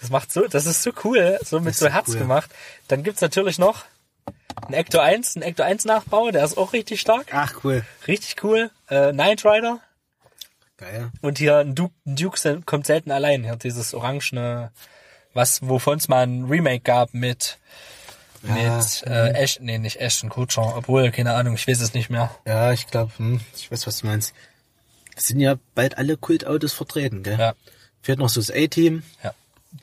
Speaker 2: Das macht so, das ist so cool, so mit so
Speaker 3: so
Speaker 2: Herz
Speaker 3: cool.
Speaker 2: gemacht. Dann gibt's natürlich noch ein Ecto 1, ein Ecto 1 Nachbau, der ist auch richtig stark.
Speaker 3: Ach, cool.
Speaker 2: Richtig cool. Äh, Knight Rider.
Speaker 3: Geil.
Speaker 2: Und hier ein Duke, ein Duke kommt selten allein. Hier dieses orangene, was, wovon es mal ein Remake gab mit,
Speaker 3: Ja,
Speaker 2: mit, äh, Ash, nee, nicht Ashton Kutcher, obwohl, keine Ahnung, ich weiß es nicht mehr.
Speaker 3: Ja, ich glaube, hm, ich weiß, was du meinst. Es sind ja bald alle Kultautos vertreten, gell?
Speaker 2: Ja,
Speaker 3: Fährt noch so das A-Team.
Speaker 2: ja.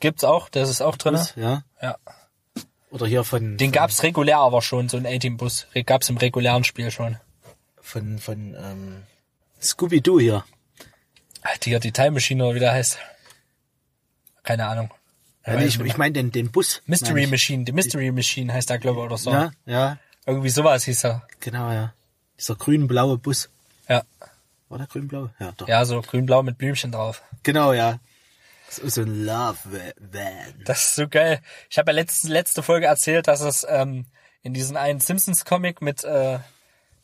Speaker 2: Gibt's auch, das ist auch drin.
Speaker 3: Ja.
Speaker 2: Ja.
Speaker 3: Oder hier von,
Speaker 2: Den
Speaker 3: von,
Speaker 2: gab's regulär aber schon, so ein A-Team-Bus. Gab's im regulären Spiel schon.
Speaker 3: von, von ähm, Scooby-Doo hier.
Speaker 2: Hier die Time Machine oder wie der heißt. Keine Ahnung.
Speaker 3: Ja, ich ich meine den, den Bus.
Speaker 2: Mystery. Machine, die Mystery Machine heißt da, glaube ich, oder so.
Speaker 3: Ja, ja,
Speaker 2: Irgendwie sowas hieß er.
Speaker 3: genau, ja. Dieser grün-blaue Bus. War der grün-blau? Ja, doch.
Speaker 2: Ja, so grün-blau mit Blümchen drauf.
Speaker 3: Genau, ja. So, ein Love-Van.
Speaker 2: Das ist so geil. Ich habe ja letzte, letzte Folge erzählt, dass es ähm, in diesem einen Simpsons-Comic mit äh,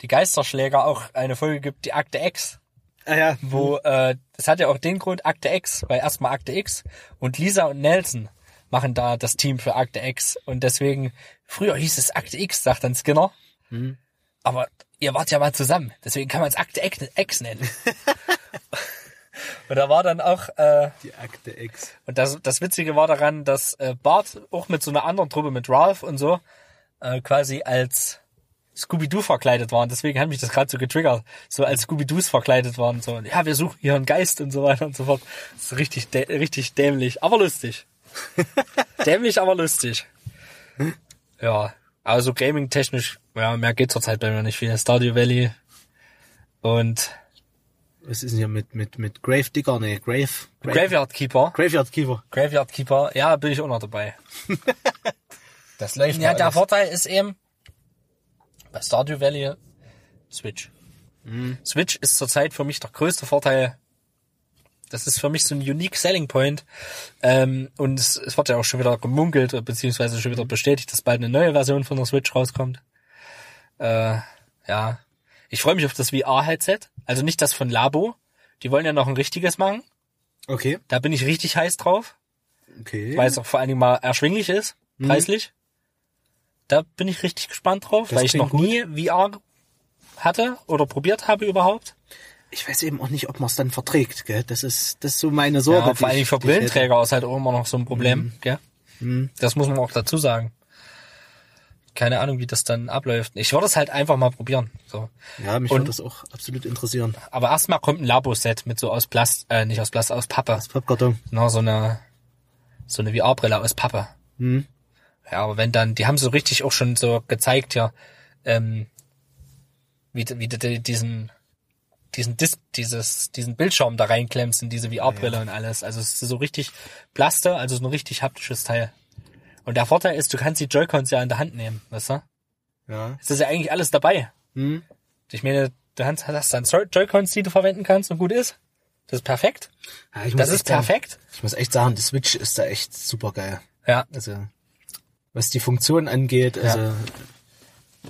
Speaker 2: die Geisterschläger auch eine Folge gibt, die Akte X.
Speaker 3: Ah ja,
Speaker 2: wo äh, das hat ja auch den Grund Akte X, weil erstmal Akte X und Lisa und Nelson machen da das Team für Akte X und deswegen früher hieß es Akte X, sagt dann Skinner, aber ihr wart ja mal zusammen, deswegen kann man es Akte X, nennen. und da war dann auch äh,
Speaker 3: die Akte X.
Speaker 2: und das, das Witzige war daran, dass äh, Bart auch mit so einer anderen Truppe, mit Ralph und so, äh, quasi als Scooby-Doo verkleidet waren. Deswegen hat mich das gerade so getriggert. So als Scooby-Doos verkleidet waren. So, ja, wir suchen hier einen Geist und so weiter und so fort. Das ist richtig, dä richtig dämlich, aber lustig. dämlich, aber lustig. Ja, also gaming-technisch, ja, mehr geht zurzeit bei mir nicht viel. Stardew Valley und
Speaker 3: Was ist denn hier mit, mit, mit Grave Digger? Nee, Grave. Grave
Speaker 2: Graveyard Keeper.
Speaker 3: Graveyard Keeper.
Speaker 2: Graveyard Keeper, ja, bin ich auch noch dabei.
Speaker 3: Das läuft
Speaker 2: Ja, der Vorteil ist eben, bei Stardew Valley, Switch. Switch ist zurzeit für mich der größte Vorteil Das ist für mich so ein unique selling point. Ähm, und es, es wird ja auch schon wieder gemunkelt, beziehungsweise schon wieder bestätigt, dass bald eine neue Version von der Switch rauskommt. Äh, ja. Ich freue mich auf das VR-Headset. Also nicht das von Labo. Die wollen ja noch ein richtiges machen.
Speaker 3: Okay.
Speaker 2: Da bin ich richtig heiß drauf,
Speaker 3: Okay.
Speaker 2: weil es auch vor allen Dingen mal erschwinglich ist, preislich. Da bin ich richtig gespannt drauf,
Speaker 3: Das
Speaker 2: weil ich noch nie VR hatte oder probiert habe überhaupt.
Speaker 3: ich weiß eben auch nicht, ob man es dann verträgt, gell? Das ist, das ist so meine Sorge.
Speaker 2: Ja, vor allen Dingen für. Brillenträger ist halt auch immer noch so ein Problem, gell? Das muss man auch dazu sagen. Keine Ahnung, wie das dann abläuft. Ich würde es halt einfach mal probieren. So.
Speaker 3: Ja, mich
Speaker 2: Und-
Speaker 3: würde das auch absolut interessieren.
Speaker 2: Aber erstmal kommt ein Labo-Set mit so aus Plast, äh, nicht aus Plast, aus Pappe.
Speaker 3: Das Pappkarton.
Speaker 2: Na, so eine, so eine VR-Brille aus Pappe.
Speaker 3: Hm.
Speaker 2: Ja, aber wenn dann, die haben so richtig auch schon so gezeigt, ja, ähm, wie, du- wie du die- diesen, diesen Disc, dieses, diesen Bildschirm da reinklemmst in diese VR-Brille und alles. Also es ist so richtig Plaste, also so ein richtig haptisches Teil. Und der Vorteil ist, du kannst die Joy-Cons ja in der Hand nehmen, weißt du?
Speaker 3: Ja.
Speaker 2: Es ist ja eigentlich alles dabei.
Speaker 3: Hm.
Speaker 2: Ich meine, du hast, dann Joy-Cons, die du verwenden kannst und gut ist. Das ist perfekt.
Speaker 3: ja ich
Speaker 2: Das ist
Speaker 3: echt sagen-
Speaker 2: perfekt.
Speaker 3: Ich muss echt sagen, die Switch ist da echt super geil.
Speaker 2: Ja.
Speaker 3: Also, was die Funktion angeht, also,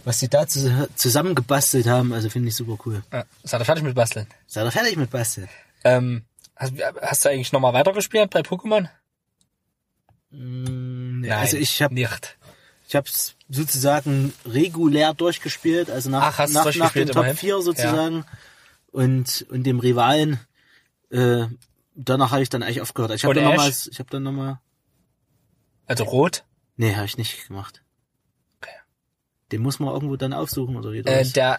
Speaker 3: was die da zu, zusammengebastelt haben, also finde ich super cool.
Speaker 2: ja. Seid ihr fertig mit Basteln?
Speaker 3: Seid ihr fertig mit Basteln?
Speaker 2: Ähm, hast, hast du eigentlich nochmal weitergespielt bei Pokémon?
Speaker 3: Mm,
Speaker 2: Nein,
Speaker 3: also ich habe
Speaker 2: nicht.
Speaker 3: ich hab's sozusagen regulär durchgespielt, also nach,
Speaker 2: Ach,
Speaker 3: nach, nach dem Top
Speaker 2: immerhin?
Speaker 3: 4 sozusagen und, und dem Rivalen. Äh, danach habe ich dann eigentlich aufgehört. Ich habe dann
Speaker 2: Ash?
Speaker 3: nochmals, ich habe dann nochmal,
Speaker 2: Also rot?
Speaker 3: nee, habe ich nicht gemacht.
Speaker 2: Okay.
Speaker 3: Den muss man irgendwo dann aufsuchen oder wie
Speaker 2: Äh, der,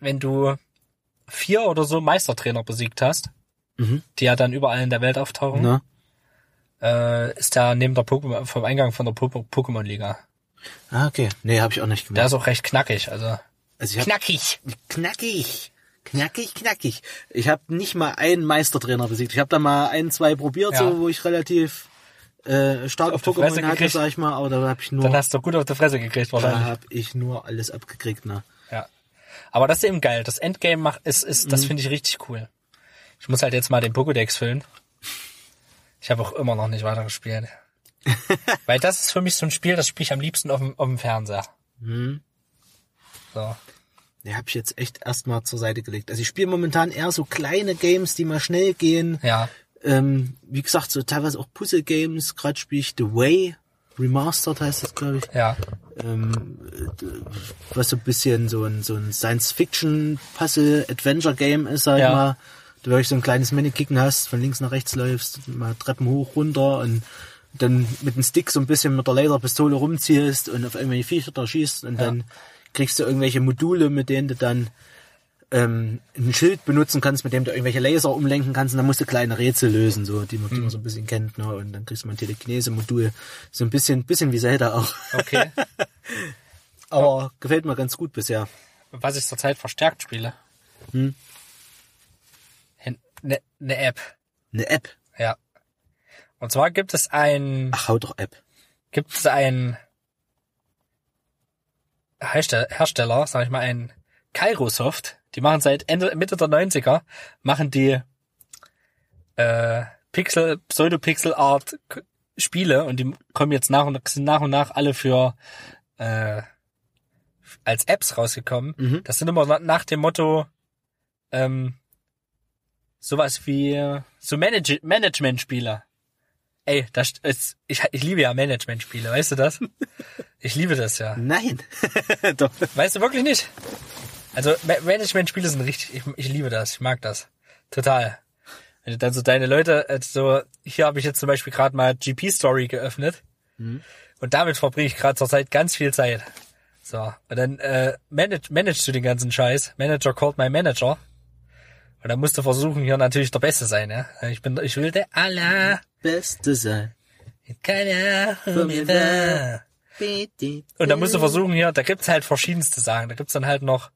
Speaker 2: wenn du vier oder so Meistertrainer besiegt hast,
Speaker 3: Mhm.
Speaker 2: die ja dann überall in der Welt auftauchen,
Speaker 3: Na?
Speaker 2: Äh, ist der neben der Pokémon, vom Eingang von der Po- Pokémon-Liga.
Speaker 3: Ah, okay. Nee, habe ich auch nicht gemacht.
Speaker 2: Der ist auch recht knackig, also
Speaker 3: also ich hab,
Speaker 2: knackig.
Speaker 3: knackig. Knackig, knackig. Ich habe nicht mal einen Meistertrainer besiegt. Ich habe da mal ein, zwei probiert,
Speaker 2: Ja.
Speaker 3: so wo ich relativ äh, starke
Speaker 2: Auf die Fresse
Speaker 3: Pokémon hatte,
Speaker 2: gekriegt.
Speaker 3: sag ich mal, aber da habe ich nur
Speaker 2: Dann hast du gut auf die Fresse gekriegt
Speaker 3: da
Speaker 2: wahrscheinlich.
Speaker 3: habe ich nur alles abgekriegt, ne?
Speaker 2: Ja. Aber das ist eben geil. Das Endgame macht, ist, ist,
Speaker 3: Mhm.
Speaker 2: das finde ich richtig cool. Ich muss halt jetzt mal den Pokédex füllen. Ich habe auch immer noch nicht weitergespielt. Weil das ist für mich so ein Spiel, das spiele ich am liebsten auf dem, auf dem Fernseher.
Speaker 3: Mhm.
Speaker 2: So.
Speaker 3: Den habe ich jetzt echt erstmal zur Seite gelegt. Also ich spiele momentan eher so kleine Games, die mal schnell gehen.
Speaker 2: Ja.
Speaker 3: Ähm, wie gesagt, so teilweise auch Puzzle-Games. Gerade spiele ich The Way. Remastered heißt das, glaube ich.
Speaker 2: Ja.
Speaker 3: ähm, äh, was so ein bisschen so ein, so ein Science-Fiction-Puzzle-Adventure-Game ist, sag
Speaker 2: Ja.
Speaker 3: ich mal. Du wirklich so ein kleines Minikicken hast, von links nach rechts läufst, mal Treppen hoch, runter und dann mit dem Stick so ein bisschen mit der Laserpistole rumziehst und auf irgendwelche Viecher da schießt und
Speaker 2: Ja.
Speaker 3: dann kriegst du irgendwelche Module, mit denen du dann ähm, ein Schild benutzen kannst, mit dem du irgendwelche Laser umlenken kannst und dann musst du kleine Rätsel lösen, so, die man, die man so ein bisschen kennt, ne? Und dann kriegst du mal ein Telekinese-Modul. So ein bisschen, bisschen wie Zelda auch.
Speaker 2: Okay.
Speaker 3: Aber gefällt mir ganz gut bisher.
Speaker 2: Was ich zurzeit verstärkt spiele.
Speaker 3: Hm.
Speaker 2: Eine ne App.
Speaker 3: Eine App.
Speaker 2: Ja. Und zwar gibt es ein,
Speaker 3: Ach, hau doch App.
Speaker 2: gibt es ein Herstell- Hersteller, sag ich mal, ein Kairosoft. Die machen seit Ende, Mitte der 90er, machen die äh, Pixel, Pseudo-Pixel-Art Spiele und die kommen jetzt nach und sind nach und nach alle für äh, als Apps rausgekommen.
Speaker 3: Mhm.
Speaker 2: Das sind immer na- nach dem Motto ähm, sowas wie so Manage Management-Spiele. Ey, das ist, ich, ich liebe ja Management-Spiele, weißt du das? Ich liebe das ja.
Speaker 3: Nein. doch.
Speaker 2: Weißt du wirklich nicht? Also Ma- Management-Spiele sind richtig, ich, ich liebe das, ich mag das. Total. Wenn du dann so deine Leute, äh, so, hier habe ich jetzt zum Beispiel gerade mal GP Story geöffnet und damit verbringe ich gerade zurzeit ganz viel Zeit. So, und dann äh, manage, managst du den ganzen Scheiß. Manager called my Manager. Und dann musst du versuchen, hier natürlich der Beste sein, ja. Ich bin, ich will der aller,
Speaker 3: Beste sein.
Speaker 2: keiner von mir da. Und da musst du versuchen hier, da gibt's halt verschiedenste Sachen. Da gibt's dann halt noch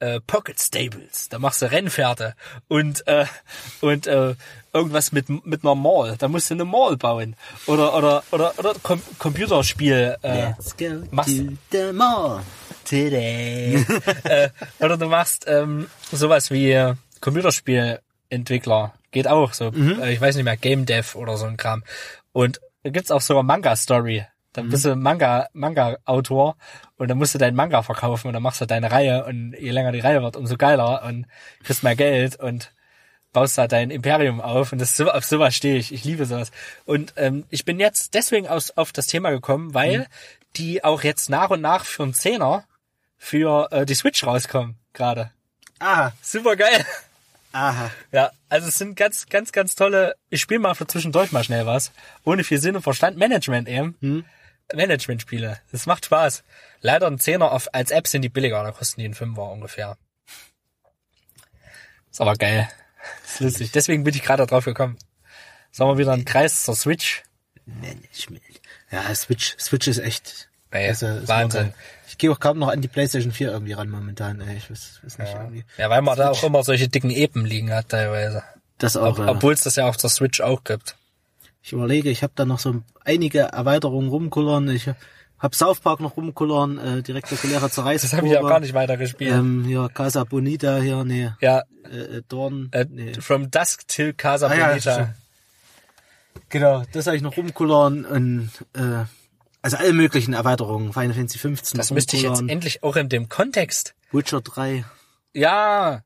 Speaker 2: äh, Pocket Stables, da machst du Rennpferde und äh, und äh, irgendwas mit mit einer Mall, da musst du eine Mall bauen oder oder oder oder Com Computerspiel äh,
Speaker 3: Let's go
Speaker 2: machst-
Speaker 3: to the mall.
Speaker 2: today. äh, oder du machst ähm, sowas wie äh, Computerspielentwickler, geht auch so.
Speaker 3: Mhm.
Speaker 2: Äh, Ich weiß nicht mehr, Game Dev oder so ein Kram. Und da gibt's auch sogar Manga-Story. Dann
Speaker 3: Mhm.
Speaker 2: bist du Manga, Manga-Autor und dann musst du deinen Manga verkaufen und dann machst du deine Reihe und je länger die Reihe wird, umso geiler und kriegst mehr Geld und baust da dein Imperium auf und das so, auf sowas stehe ich. Ich liebe sowas. Und ähm, ich bin jetzt deswegen aus, auf das Thema gekommen, weil die auch jetzt nach und nach für einen Zehner für äh, die Switch rauskommen gerade.
Speaker 3: Aha,
Speaker 2: Super geil.
Speaker 3: Aha.
Speaker 2: Ja, also es sind ganz, ganz, ganz tolle. Ich spiele mal für zwischendurch mal schnell was. Ohne viel Sinn und Verstand. Management eben. Management-Spiele. Das macht Spaß. Leider ein Zehner auf, als App sind die billiger, da kosten die einen Fünfer ungefähr. Ist aber geil. Ist lustig. Deswegen bin ich gerade drauf gekommen. Sagen wir wieder einen Kreis zur Switch.
Speaker 3: Management. Ja, Switch, Switch ist echt.
Speaker 2: Ey,
Speaker 3: ist
Speaker 2: Wahnsinn.
Speaker 3: normal. Ich gehe auch kaum noch an die PlayStation 4 irgendwie ran momentan. Ey, ich weiß, weiß nicht irgendwie.
Speaker 2: Ja, weil man da auch immer solche dicken Epen liegen hat teilweise.
Speaker 3: Das auch.
Speaker 2: Ob,
Speaker 3: äh,
Speaker 2: Obwohl es das ja auf der Switch auch gibt.
Speaker 3: Ich überlege, ich habe da noch so einige Erweiterungen rumkullern. Ich habe South Park noch rumkullern, äh, direkt reguläre Zerreißprobe.
Speaker 2: Das habe ich auch gar nicht weiter gespielt.
Speaker 3: Ähm, hier Casa Bonita, hier, nee,
Speaker 2: ja,
Speaker 3: äh, äh, Dorn.
Speaker 2: äh,
Speaker 3: nee.
Speaker 2: From Dusk till Casa
Speaker 3: Ah, ja,
Speaker 2: Bonita.
Speaker 3: stimmt. Genau, das habe ich noch rumkullern und äh, also alle möglichen Erweiterungen. Final Fantasy 15
Speaker 2: Das müsste ich jetzt endlich auch in dem Kontext.
Speaker 3: Witcher 3.
Speaker 2: Ja,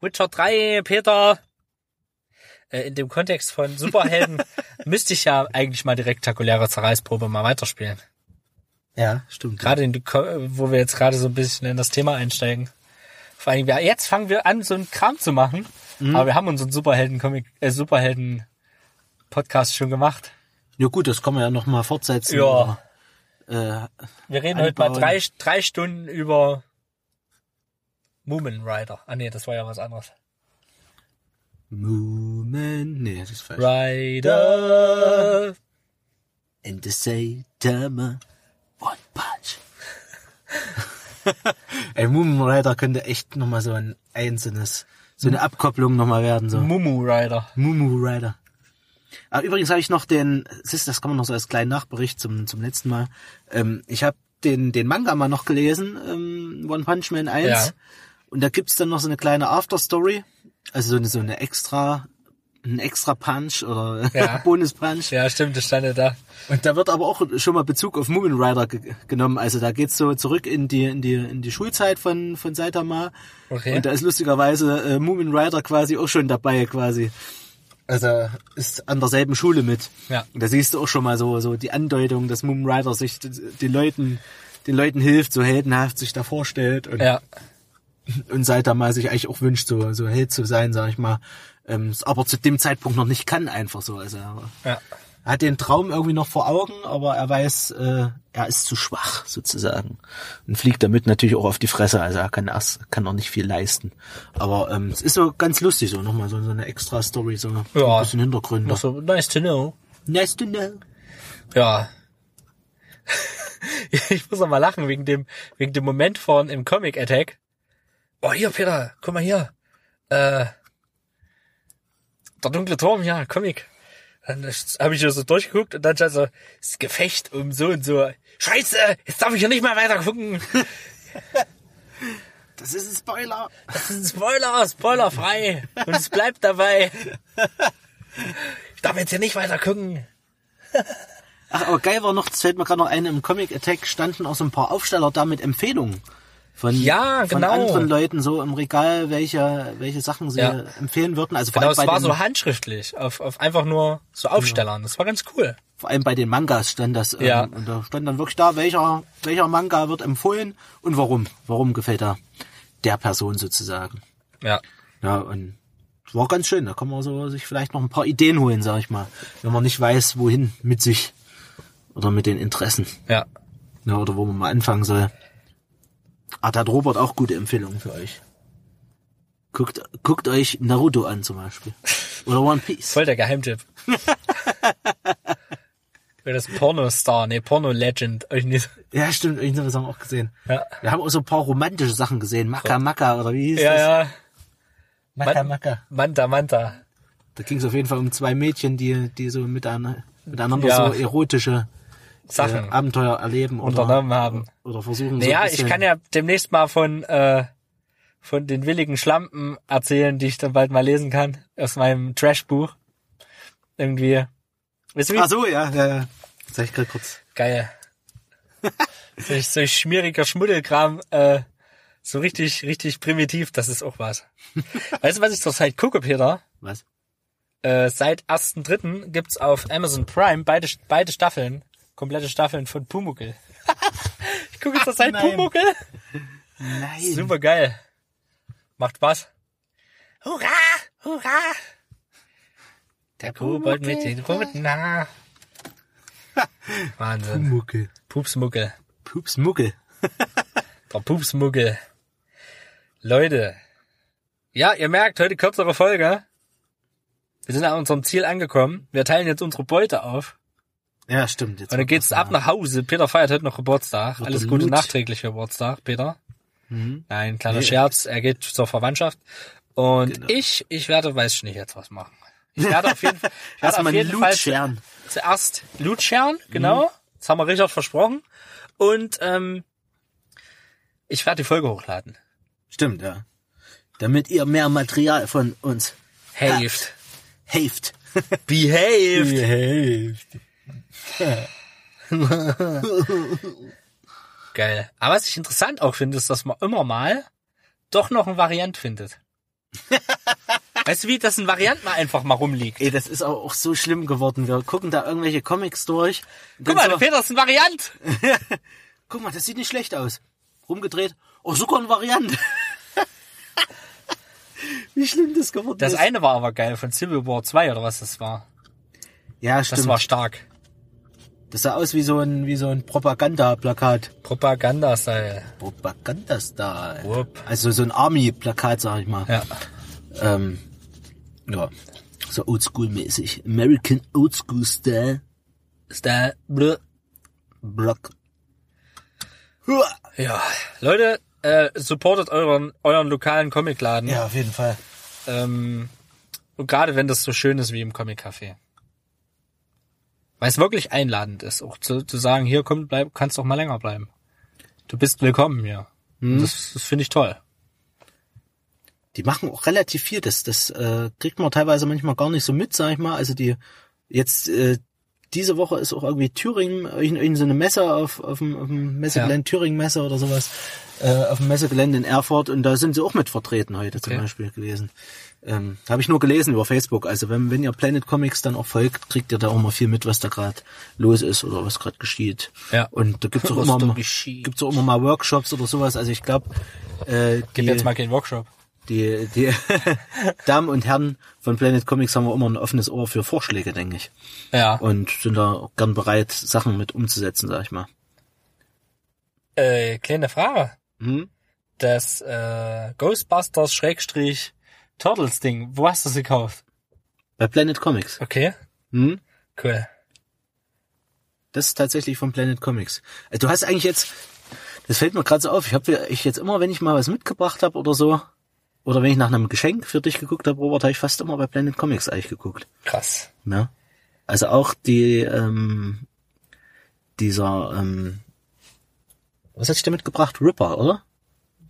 Speaker 2: Witcher 3, Peter. Äh, in dem Kontext von Superhelden müsste ich ja eigentlich mal die rektakuläre Zerreißprobe mal weiterspielen.
Speaker 3: Ja, stimmt.
Speaker 2: Gerade in wo wir jetzt gerade so ein bisschen in das Thema einsteigen. Vor allem, ja, jetzt fangen wir an, so einen Kram zu machen.
Speaker 3: Mhm.
Speaker 2: Aber wir haben unseren Superhelden-Comic, äh, Superhelden-Podcast schon gemacht.
Speaker 3: Ja gut, das kann man ja noch mal fortsetzen.
Speaker 2: Ja.
Speaker 3: Äh,
Speaker 2: Wir reden heute mal
Speaker 3: Anbauen.
Speaker 2: drei, drei Stunden über Moomin Rider. Ah nee, das war ja was anderes.
Speaker 3: Moment. Nee, das ist falsch.
Speaker 2: Rider.
Speaker 3: And the Saitama One Punch. Ey, Moon Rider könnte echt nochmal so ein einzelnes, so eine Abkopplung nochmal werden, so.
Speaker 2: Mumu Rider.
Speaker 3: Mumu Rider. Aber übrigens habe ich noch den, das kann man noch so als kleinen Nachbericht zum, zum letzten Mal. Ähm, ich habe den, den Manga mal noch gelesen, ähm, One Punch Man 1.
Speaker 2: Ja.
Speaker 3: Und da gibt's dann noch so eine kleine Afterstory. Also so eine, so eine extra, ein extra Punch oder
Speaker 2: Ja.
Speaker 3: Bonus Punch.
Speaker 2: Ja, stimmt, das stand ja da.
Speaker 3: Und da wird aber auch schon mal Bezug auf Moomin Rider ge genommen. Also da geht's so zurück in die in die in die Schulzeit von von Saitama.
Speaker 2: Okay.
Speaker 3: Und da ist lustigerweise äh, Moomin Rider quasi auch schon dabei quasi. Also ist an derselben Schule mit.
Speaker 2: Ja.
Speaker 3: Und da siehst du auch schon mal so so die Andeutung, dass Moomin Rider sich den Leuten den Leuten hilft, so heldenhaft sich da vorstellt und
Speaker 2: Ja.
Speaker 3: und Saitama sich eigentlich auch wünscht, so so Held zu sein, sag ich mal. Ähm, aber zu dem Zeitpunkt noch nicht kann einfach so. Also
Speaker 2: Ja.
Speaker 3: Er hat den Traum irgendwie noch vor Augen, aber er weiß, äh, er ist zu schwach sozusagen und fliegt damit natürlich auch auf die Fresse. Also er kann erst, kann noch nicht viel leisten. Aber ähm, es ist so ganz lustig so nochmal so, so eine extra Story, so
Speaker 2: Ja.
Speaker 3: ein bisschen Hintergründe.
Speaker 2: Noch so, nice to know.
Speaker 3: Nice to know.
Speaker 2: Ja. ich muss noch mal lachen wegen dem, wegen dem Moment vorhin im Comic Attack. Oh, hier, Peter, guck mal hier. Äh, der dunkle Turm, ja, Comic. Dann habe ich ja so durchgeguckt und dann stand so, das Gefecht um so und so. Scheiße, jetzt darf ich hier nicht mehr weiter gucken.
Speaker 3: Das ist ein Spoiler.
Speaker 2: Das ist ein Spoiler, spoilerfrei. Und es bleibt dabei. Ich darf jetzt hier nicht weiter gucken.
Speaker 3: Ach, aber geil war noch, das fällt mir gerade noch ein, im Comic Attack standen auch so ein paar Aufsteller da mit Empfehlungen. Von,
Speaker 2: Ja,
Speaker 3: von
Speaker 2: genau.
Speaker 3: anderen Leuten so im Regal, welche, welche Sachen sie
Speaker 2: Ja.
Speaker 3: empfehlen würden. Also vor
Speaker 2: Genau,
Speaker 3: allem
Speaker 2: es war so handschriftlich, auf, auf einfach nur so Aufstellern. Das war ganz cool.
Speaker 3: vor allem bei den Mangas stand das. Ähm,
Speaker 2: Ja.
Speaker 3: Und da stand dann wirklich da, welcher, welcher Manga wird empfohlen und warum. Warum gefällt er der Person sozusagen.
Speaker 2: Ja.
Speaker 3: Ja, und es war ganz schön. Da kann man so sich vielleicht noch ein paar Ideen holen, sag ich mal. Wenn man nicht weiß, wohin mit sich. Oder mit den Interessen.
Speaker 2: Ja.
Speaker 3: Ja, oder wo man mal anfangen soll. Ah, da hat Robert auch gute Empfehlungen für euch. Guckt, guckt euch Naruto an zum Beispiel. Oder One Piece.
Speaker 2: Voll der Geheimtipp. Oder das Pornostar, nee, Porno-Legend. Euch nicht.
Speaker 3: Ja, stimmt, irgendwas haben wir auch gesehen.
Speaker 2: Ja.
Speaker 3: Wir haben auch so ein paar romantische Sachen gesehen. Maka Maka oder wie hieß
Speaker 2: Ja,
Speaker 3: das?
Speaker 2: ja.
Speaker 3: Maka
Speaker 2: Man-
Speaker 3: Maka.
Speaker 2: Manta, Manta.
Speaker 3: Da ging es auf jeden Fall um zwei Mädchen, die, die so miteinander, miteinander
Speaker 2: Ja.
Speaker 3: so erotische äh,
Speaker 2: Sachen
Speaker 3: Abenteuer erleben oder,
Speaker 2: unternommen haben.
Speaker 3: oder versuchen so
Speaker 2: Naja,
Speaker 3: ein
Speaker 2: ich kann ja demnächst mal von, äh, von den willigen Schlampen erzählen, die ich dann bald mal lesen kann aus meinem Trash-Buch. Irgendwie. Weißt du wie?
Speaker 3: Ach so, ja, ja, ja. Sag ich gerade kurz.
Speaker 2: Geil. solch, solch schmieriger Schmuddelkram, äh, so richtig, richtig primitiv, das ist auch was. weißt du, was ich zurzeit gucke, Peter?
Speaker 3: Was?
Speaker 2: Äh, seit 1.3. gibt's auf Amazon Prime beide, beide Staffeln, komplette Staffeln von Pumuckel. ich gucke zurzeit
Speaker 3: nein.
Speaker 2: Pumuckel.
Speaker 3: Nein.
Speaker 2: Super geil. Macht Spaß. Hurra! Hurra! Der Kobold mit den roten Haar. Wahnsinn.
Speaker 3: Muckel.
Speaker 2: Pupsmuckel.
Speaker 3: Pupsmuckel.
Speaker 2: Der Pupsmuckel. Leute. Ja, ihr merkt, heute kürzere Folge. Wir sind an unserem Ziel angekommen. Wir teilen jetzt unsere Beute auf.
Speaker 3: Ja, stimmt. Jetzt
Speaker 2: Und dann geht's ab nach Hause. Peter feiert heute noch Geburtstag. Alles Gute
Speaker 3: Loot.
Speaker 2: nachträglich für Geburtstag, Peter. Nein, kleiner
Speaker 3: Nee.
Speaker 2: Scherz. Er geht zur Verwandtschaft. Und
Speaker 3: Genau.
Speaker 2: ich, ich werde, weiß ich nicht, jetzt was machen. Ich werde auf jeden Fall, ich werde auf jeden Fall
Speaker 3: scheren.
Speaker 2: zuerst Loot scheren, genau. Das haben wir Richard versprochen. Und ähm, ich werde die Folge hochladen.
Speaker 3: Stimmt, ja. Damit ihr mehr Material von uns
Speaker 2: Haved.
Speaker 3: haft.
Speaker 2: Behaved.
Speaker 3: Haft.
Speaker 2: Geil. Aber was ich interessant auch finde, ist, dass man immer mal doch noch ein Variant findet. weißt du wie, dass ein Variant mal einfach mal rumliegt?
Speaker 3: Ey, das ist auch, auch so schlimm geworden. Wir gucken da irgendwelche Comics durch.
Speaker 2: Guck mal, der Peter ist ein Variant.
Speaker 3: guck mal, das sieht nicht schlecht aus. Rumgedreht. Oh, sogar eine Variante. Wie schlimm das geworden
Speaker 2: Das
Speaker 3: ist.
Speaker 2: eine war aber geil, von Civil War 2 oder was das war.
Speaker 3: ja,
Speaker 2: Das
Speaker 3: stimmt.
Speaker 2: war stark.
Speaker 3: Das sah aus wie so ein, wie so ein Propagandaplakat.
Speaker 2: Propaganda-Style.
Speaker 3: Propaganda-Style. Also so ein Army-Plakat, sag ich mal.
Speaker 2: Ja.
Speaker 3: Ähm, ja. So oldschool-mäßig. American Oldschool-Style.
Speaker 2: Style. Blö.
Speaker 3: Block.
Speaker 2: Ja. Leute, äh, supportet euren, euren lokalen Comicladen.
Speaker 3: Ja, auf jeden Fall.
Speaker 2: Ähm, und gerade wenn das so schön ist wie im Comic-Café. Weil es wirklich einladend ist, auch zu, zu sagen, hier komm, bleib, kannst doch mal länger bleiben. Du bist willkommen hier.
Speaker 3: Mhm.
Speaker 2: Das, das finde ich toll.
Speaker 3: Die machen auch relativ viel. Das, das äh, kriegt man teilweise manchmal gar nicht so mit, sag ich mal. Also die jetzt äh, diese Woche ist auch irgendwie Thüringen, in, in so eine Messe auf, auf dem, auf dem Messegelände, Thüringen-Messe oder sowas, äh, auf dem Messegelände in Erfurt und da sind sie auch mit vertreten heute zum
Speaker 2: Okay.
Speaker 3: Beispiel gewesen. Ähm, Habe ich nur gelesen über Facebook. Also wenn, wenn ihr Planet Comics dann auch folgt, kriegt ihr da auch mal viel mit, was da gerade los ist oder was gerade geschieht.
Speaker 2: Ja.
Speaker 3: Und da gibt's auch
Speaker 2: Was
Speaker 3: immer mal, gibt's auch immer mal Workshops oder sowas. Also ich glaube, äh,
Speaker 2: Gib
Speaker 3: die-
Speaker 2: jetzt mal keinen Workshop.
Speaker 3: die, die Damen und Herren von Planet Comics haben wir immer ein offenes Ohr für Vorschläge, denke ich.
Speaker 2: Ja.
Speaker 3: Und sind da auch gern bereit, Sachen mit umzusetzen, sag ich mal.
Speaker 2: Äh, kleine Frage.
Speaker 3: Hm?
Speaker 2: Das äh, Ghostbusters Schrägstrich Turtles Ding, wo hast du sie gekauft?
Speaker 3: Bei Planet Comics.
Speaker 2: Okay,
Speaker 3: Hm?
Speaker 2: cool.
Speaker 3: Das ist tatsächlich von Planet Comics. Äh, Du hast eigentlich jetzt, das fällt mir gerade so auf, ich habe ich jetzt immer, wenn ich mal was mitgebracht habe oder so, oder wenn ich nach einem Geschenk für dich geguckt habe, Robert, habe ich fast immer bei Planet Comics eigentlich geguckt.
Speaker 2: Krass.
Speaker 3: Ne? Also auch die, ähm, dieser, ähm, was hatte ich da mitgebracht? Ripper, oder?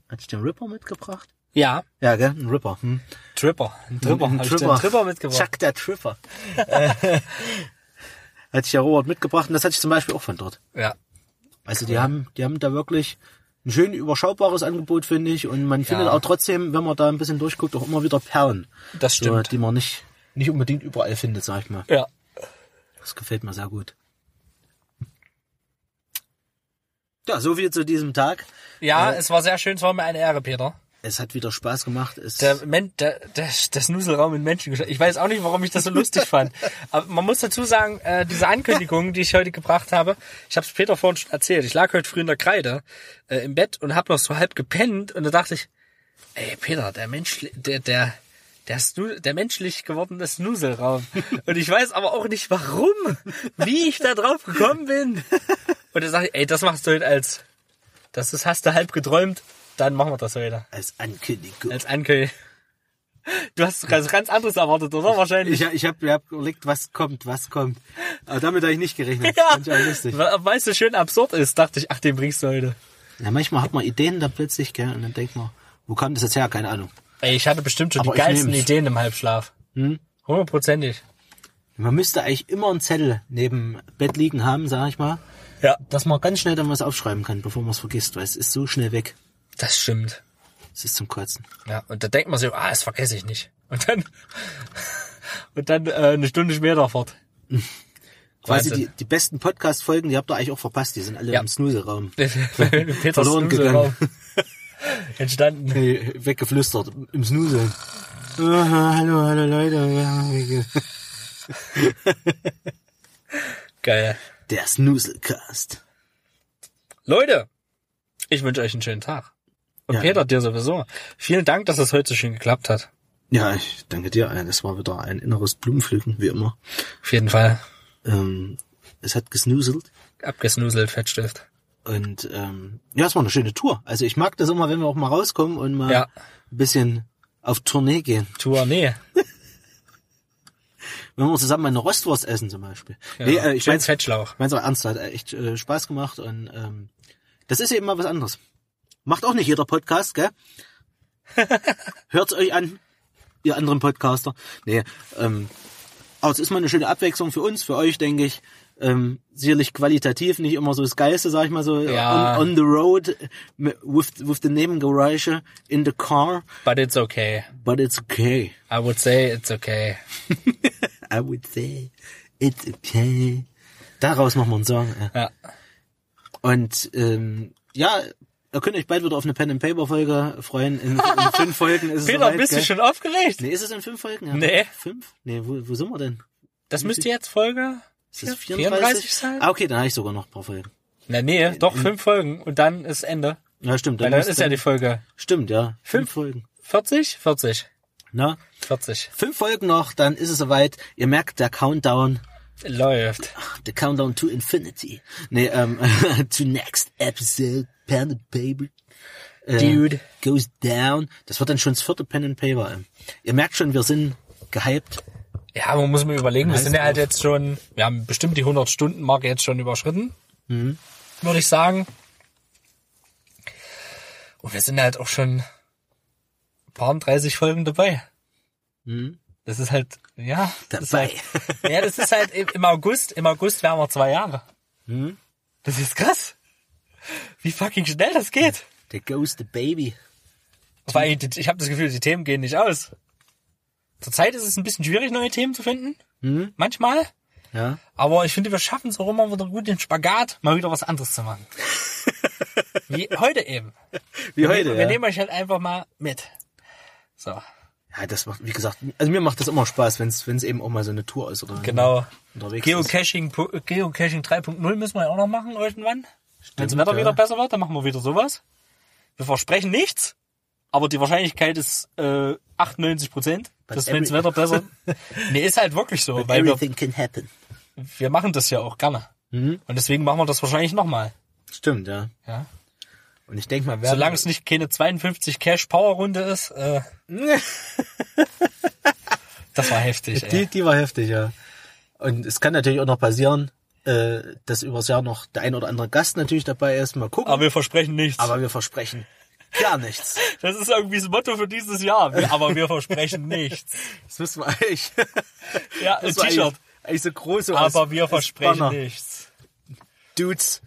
Speaker 3: Hatte ich den Ripper mitgebracht?
Speaker 2: Ja,
Speaker 3: Ja, gell? Ein Ripper. Hm.
Speaker 2: Tripper. Ein Tripper.
Speaker 3: Ein
Speaker 2: ich dir einen Tripper mitgebracht.
Speaker 3: Chuck der Tripper. Äh, hatte ich ja Robert mitgebracht und das hatte ich zum Beispiel auch von dort.
Speaker 2: Ja.
Speaker 3: Also die haben, die haben da wirklich ein schön überschaubares Angebot, finde ich. Und man findet
Speaker 2: Ja.
Speaker 3: auch trotzdem, wenn man da ein bisschen durchguckt, auch immer wieder Perlen.
Speaker 2: Das
Speaker 3: So,
Speaker 2: stimmt.
Speaker 3: die man nicht, nicht unbedingt überall findet, sag ich mal.
Speaker 2: Ja.
Speaker 3: Das gefällt mir sehr gut. Ja, so viel zu diesem Tag.
Speaker 2: Ja,
Speaker 3: Äh,
Speaker 2: es war sehr schön, es war mir eine Ehre, Peter.
Speaker 3: Es hat wieder Spaß gemacht. Es
Speaker 2: Der, Men der, der, der Snuselraum in Menschen Ich weiß auch nicht, warum ich das so lustig fand. Aber man muss dazu sagen, äh, diese Ankündigung, die ich heute gebracht habe, ich habe es Peter vorhin schon erzählt. Ich lag heute früh in der Kreide äh, im Bett und habe noch so halb gepennt und da dachte ich, ey Peter, der Mensch, der, der, der, Snu der menschlich gewordene Snuselraum. Und ich weiß aber auch nicht warum, wie ich da drauf gekommen bin. Und da sage ich, ey, das machst du heute als, das ist, hast du halb geträumt, dann machen wir das heute.
Speaker 3: als Ankündigung.
Speaker 2: Als Ankel. Du hast was ganz anderes erwartet, oder? Wahrscheinlich.
Speaker 3: Ich, ich habe hab überlegt, was kommt, was kommt. Aber damit habe ich nicht gerechnet.
Speaker 2: Ja.
Speaker 3: Fand ich auch lustig.
Speaker 2: Weil es so schön absurd ist, dachte ich, ach, den bringst du heute.
Speaker 3: Ja, manchmal hat man Ideen da plötzlich, gell, und dann denkt man, Wo kam das jetzt her? Keine Ahnung.
Speaker 2: Ey, ich hatte bestimmt schon
Speaker 3: Aber
Speaker 2: die geilsten
Speaker 3: nehm's.
Speaker 2: Ideen im Halbschlaf.
Speaker 3: Hm?
Speaker 2: Hundertprozentig.
Speaker 3: Man müsste eigentlich immer einen Zettel neben Bett liegen haben, sag ich mal,
Speaker 2: Ja.
Speaker 3: dass man ganz schnell dann was aufschreiben kann, bevor man es vergisst, weil es ist so schnell weg.
Speaker 2: Das stimmt.
Speaker 3: Es ist zum Kotzen.
Speaker 2: Ja, und da denkt man sich, ah, das vergesse ich nicht. Und dann, und dann äh, eine Stunde später fort.
Speaker 3: Quasi die, die besten Podcast-Folgen, die habt ihr eigentlich auch verpasst, die sind alle
Speaker 2: Ja.
Speaker 3: im Snooze-Raum.
Speaker 2: Peter
Speaker 3: Verloren
Speaker 2: Snooze-Raum. Entstanden.
Speaker 3: Hey, weggeflüstert, im Snooze. Ah, hallo, hallo Leute.
Speaker 2: Geil.
Speaker 3: Der Snoozelcast.
Speaker 2: Leute, ich wünsche euch einen schönen Tag. Und
Speaker 3: Ja.
Speaker 2: Peter, dir sowieso. Vielen Dank, dass es heute so schön geklappt hat.
Speaker 3: Ja, ich danke dir. Das war wieder ein inneres Blumenpflücken, wie immer.
Speaker 2: Auf jeden Fall.
Speaker 3: Ähm, es hat gesnoozelt.
Speaker 2: Abgesnuselt, Fettstift.
Speaker 3: Und ähm, ja, es war eine schöne Tour. Also ich mag das immer, wenn wir auch mal rauskommen und mal
Speaker 2: Ja.
Speaker 3: ein bisschen auf Tournee gehen.
Speaker 2: Tour, nee.
Speaker 3: Wenn wir zusammen eine Rostwurst essen zum Beispiel.
Speaker 2: Ja.
Speaker 3: Nee, äh, ich mein's,
Speaker 2: Fettschlauch.
Speaker 3: mein's auch ernst, hat echt äh, Spaß gemacht und ähm, das ist eben mal was anderes. Macht auch nicht jeder Podcast, gell? Hört's euch an, ihr anderen Podcaster. Nee, ähm, aber es ist mal eine schöne Abwechslung für uns, für euch, denke ich. Ähm, sicherlich qualitativ nicht immer so das Geilste, sag ich mal so,
Speaker 2: Ja.
Speaker 3: on, on the road, with, with the Nebengeräusche, in the car,
Speaker 2: But it's okay.
Speaker 3: but it's okay.
Speaker 2: I would say it's okay.
Speaker 3: I would say, it's okay. Daraus machen wir einen Song. Ja.
Speaker 2: Ja.
Speaker 3: Und ähm, ja, ihr könnt euch bald wieder auf eine Pen and Paper Folge freuen. In, in fünf Folgen ist es
Speaker 2: Peter,
Speaker 3: soweit,
Speaker 2: bist du
Speaker 3: gell?
Speaker 2: schon aufgeregt?
Speaker 3: Nee, ist es in fünf Folgen? Ja.
Speaker 2: Nee.
Speaker 3: Fünf? Nee, wo, wo sind wir denn?
Speaker 2: Das müsste jetzt Folge
Speaker 3: Ist das
Speaker 2: 34
Speaker 3: 34?
Speaker 2: sein?
Speaker 3: Ah, okay, dann habe ich sogar noch ein paar Folgen.
Speaker 2: Na nee, doch fünf Folgen und dann ist Ende.
Speaker 3: Ja, stimmt.
Speaker 2: Weil dann ist ja die Folge
Speaker 3: Stimmt, ja.
Speaker 2: Fünf?
Speaker 3: Fünf Folgen.
Speaker 2: 40? 40.
Speaker 3: Na,
Speaker 2: 40.
Speaker 3: fünf Folgen noch, dann ist es soweit. Ihr merkt, der Countdown,
Speaker 2: Läuft.
Speaker 3: the Countdown to Infinity. Nee, ähm, to next episode, Pen and Paper. Äh,
Speaker 2: Dude.
Speaker 3: Goes down. Das wird dann schon das vierte Pen and Paper. Ihr merkt schon, wir sind gehypt.
Speaker 2: Ja, man muss mir überlegen, wir sind ja halt jetzt schon, wir haben bestimmt die 100 Stunden Marke jetzt schon überschritten. Würde ich sagen. Und wir sind halt auch schon ein paar 30 Folgen dabei. Das ist halt, ja.
Speaker 3: Dabei.
Speaker 2: halt, ja, das ist halt im August, im August wären wir zwei Jahre. Das ist krass. Wie fucking schnell das geht.
Speaker 3: Der goes the baby.
Speaker 2: Weil ich, ich habe das Gefühl, die Themen gehen nicht aus. Zurzeit ist es ein bisschen schwierig, neue Themen zu finden. Manchmal.
Speaker 3: Ja.
Speaker 2: Aber ich finde, wir schaffen es auch immer wieder gut, den Spagat mal wieder was anderes zu machen. Wie heute eben.
Speaker 3: Wie
Speaker 2: Wir,
Speaker 3: heute,
Speaker 2: nehmen-
Speaker 3: ja.
Speaker 2: wir nehmen euch halt einfach mal mit. So,
Speaker 3: Ja, das macht, wie gesagt, also mir macht das immer Spaß, wenn es eben auch mal so eine Tour ist oder
Speaker 2: genau.
Speaker 3: unterwegs ist.
Speaker 2: Geocaching, pu- Geocaching 3.0 müssen wir ja auch noch machen irgendwann. Wenn das Wetter
Speaker 3: ja.
Speaker 2: wieder besser wird, dann machen wir wieder sowas. Wir versprechen nichts, aber die Wahrscheinlichkeit ist äh, 98 Prozent, dass wenn das Wetter besser... nee, ist halt wirklich so, weil wir,
Speaker 3: Everything can happen.
Speaker 2: wir machen das ja auch gerne.
Speaker 3: Mhm.
Speaker 2: Und deswegen machen wir das wahrscheinlich nochmal.
Speaker 3: Stimmt, ja.
Speaker 2: Ja.
Speaker 3: Und ich denke mal, werden,
Speaker 2: Solange es nicht keine 52 Cash Power Runde ist, äh, das war heftig,
Speaker 3: die,
Speaker 2: ey.
Speaker 3: die war heftig, ja. Und es kann natürlich auch noch passieren, äh, dass übers Jahr noch der ein oder andere Gast natürlich dabei ist. Mal gucken.
Speaker 2: Aber wir versprechen nichts.
Speaker 3: Aber wir versprechen gar nichts.
Speaker 2: das ist irgendwie das Motto für dieses Jahr. Aber wir versprechen nichts.
Speaker 3: Das müssen wir eigentlich.
Speaker 2: Ja, ein T-Shirt.
Speaker 3: eigentlich, so groß. so als-
Speaker 2: Aber wir versprechen
Speaker 3: Banner.
Speaker 2: nichts.
Speaker 3: Dudes.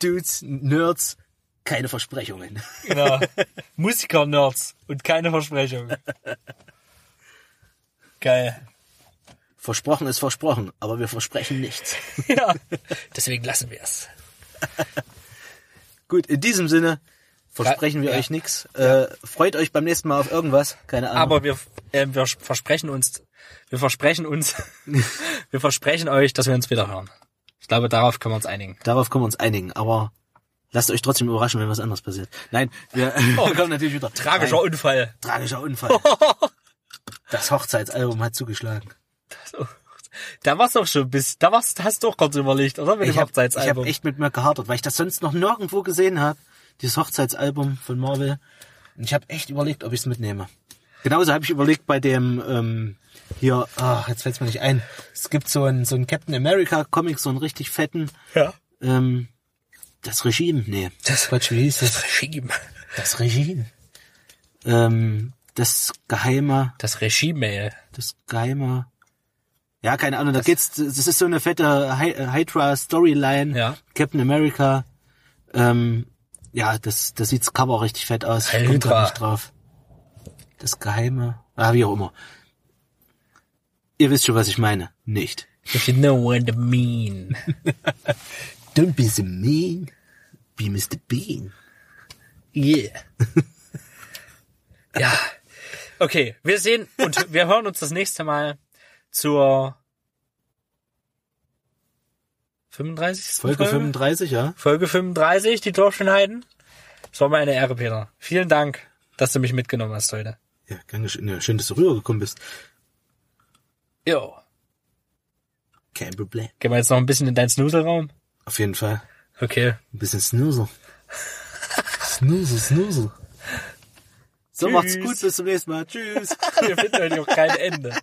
Speaker 3: Dudes, Nerds, keine Versprechungen.
Speaker 2: Genau. Musiker-Nerds und keine Versprechung. Geil.
Speaker 3: Versprochen ist versprochen, aber wir versprechen nichts.
Speaker 2: Ja. Deswegen lassen wir es.
Speaker 3: Gut, in diesem Sinne versprechen wir
Speaker 2: Ja.
Speaker 3: euch nichts. Äh, freut euch beim nächsten Mal auf irgendwas. Keine Ahnung.
Speaker 2: Aber wir, äh, wir versprechen uns, wir versprechen uns, wir versprechen euch, dass wir uns wieder hören. Ich glaube, darauf können wir uns einigen.
Speaker 3: Darauf können wir uns einigen. Aber lasst euch trotzdem überraschen, wenn was anderes passiert. Nein, wir wir kommen natürlich wieder.
Speaker 2: Oh. Tragischer
Speaker 3: Nein,
Speaker 2: Unfall.
Speaker 3: tragischer Unfall. Das Hochzeitsalbum hat zugeschlagen.
Speaker 2: Da war's doch schon bis, da war's, hast du doch kurz überlegt, oder? Mit dem
Speaker 3: Ich habe
Speaker 2: Hochzeitsalbum.
Speaker 3: hab echt mit mir gehadert, weil ich das sonst noch nirgendwo gesehen habe. Dieses Hochzeitsalbum von Marvel. Und ich habe echt überlegt, ob ich es mitnehme. Genauso habe ich überlegt bei dem ähm, hier, ah, jetzt fällt's mir nicht ein. Es gibt so einen so einen Captain America Comic, so einen richtig fetten.
Speaker 2: ja.
Speaker 3: Ähm, das Regime, nee.
Speaker 2: Das-
Speaker 3: Quatsch, wie hieß das?
Speaker 2: Regime. Das Regime.
Speaker 3: Ähm, das geheime,
Speaker 2: Das Regie-Mail.
Speaker 3: das geheime. Ja, keine Ahnung, da geht's, das ist so eine fette äh, Hydra-Storyline.
Speaker 2: Ja.
Speaker 3: Captain America. Ähm, ja, das, das sieht's Cover richtig fett aus. Ich komm
Speaker 2: Hydra.
Speaker 3: grad nicht drauf. Das geheime. Ah, wie auch immer. Ihr wisst schon, was ich meine. Nicht.
Speaker 2: If you know what I mean.
Speaker 3: Don't be so mean. Be Mr. Bean.
Speaker 2: Yeah. ja. Okay, wir sehen und wir hören uns das nächste Mal zur 35.
Speaker 3: Folge 35, ja.
Speaker 2: Folge 35, die Dorfschönheiten. Es war mir eine Ehre, Peter. Vielen Dank, dass du mich mitgenommen hast heute.
Speaker 3: Ja, gern geschehen. Ja, schön, dass du rübergekommen bist.
Speaker 2: Jo.
Speaker 3: Kein Problem.
Speaker 2: Gehen wir jetzt noch ein bisschen in deinen Snuselraum?
Speaker 3: Auf jeden Fall.
Speaker 2: Okay.
Speaker 3: Ein bisschen Snoozer. Snoozer, Snoozer. So,
Speaker 2: Tschüss.
Speaker 3: macht's gut, bis zum nächsten Mal. Tschüss.
Speaker 2: Wir finden heute noch kein Ende.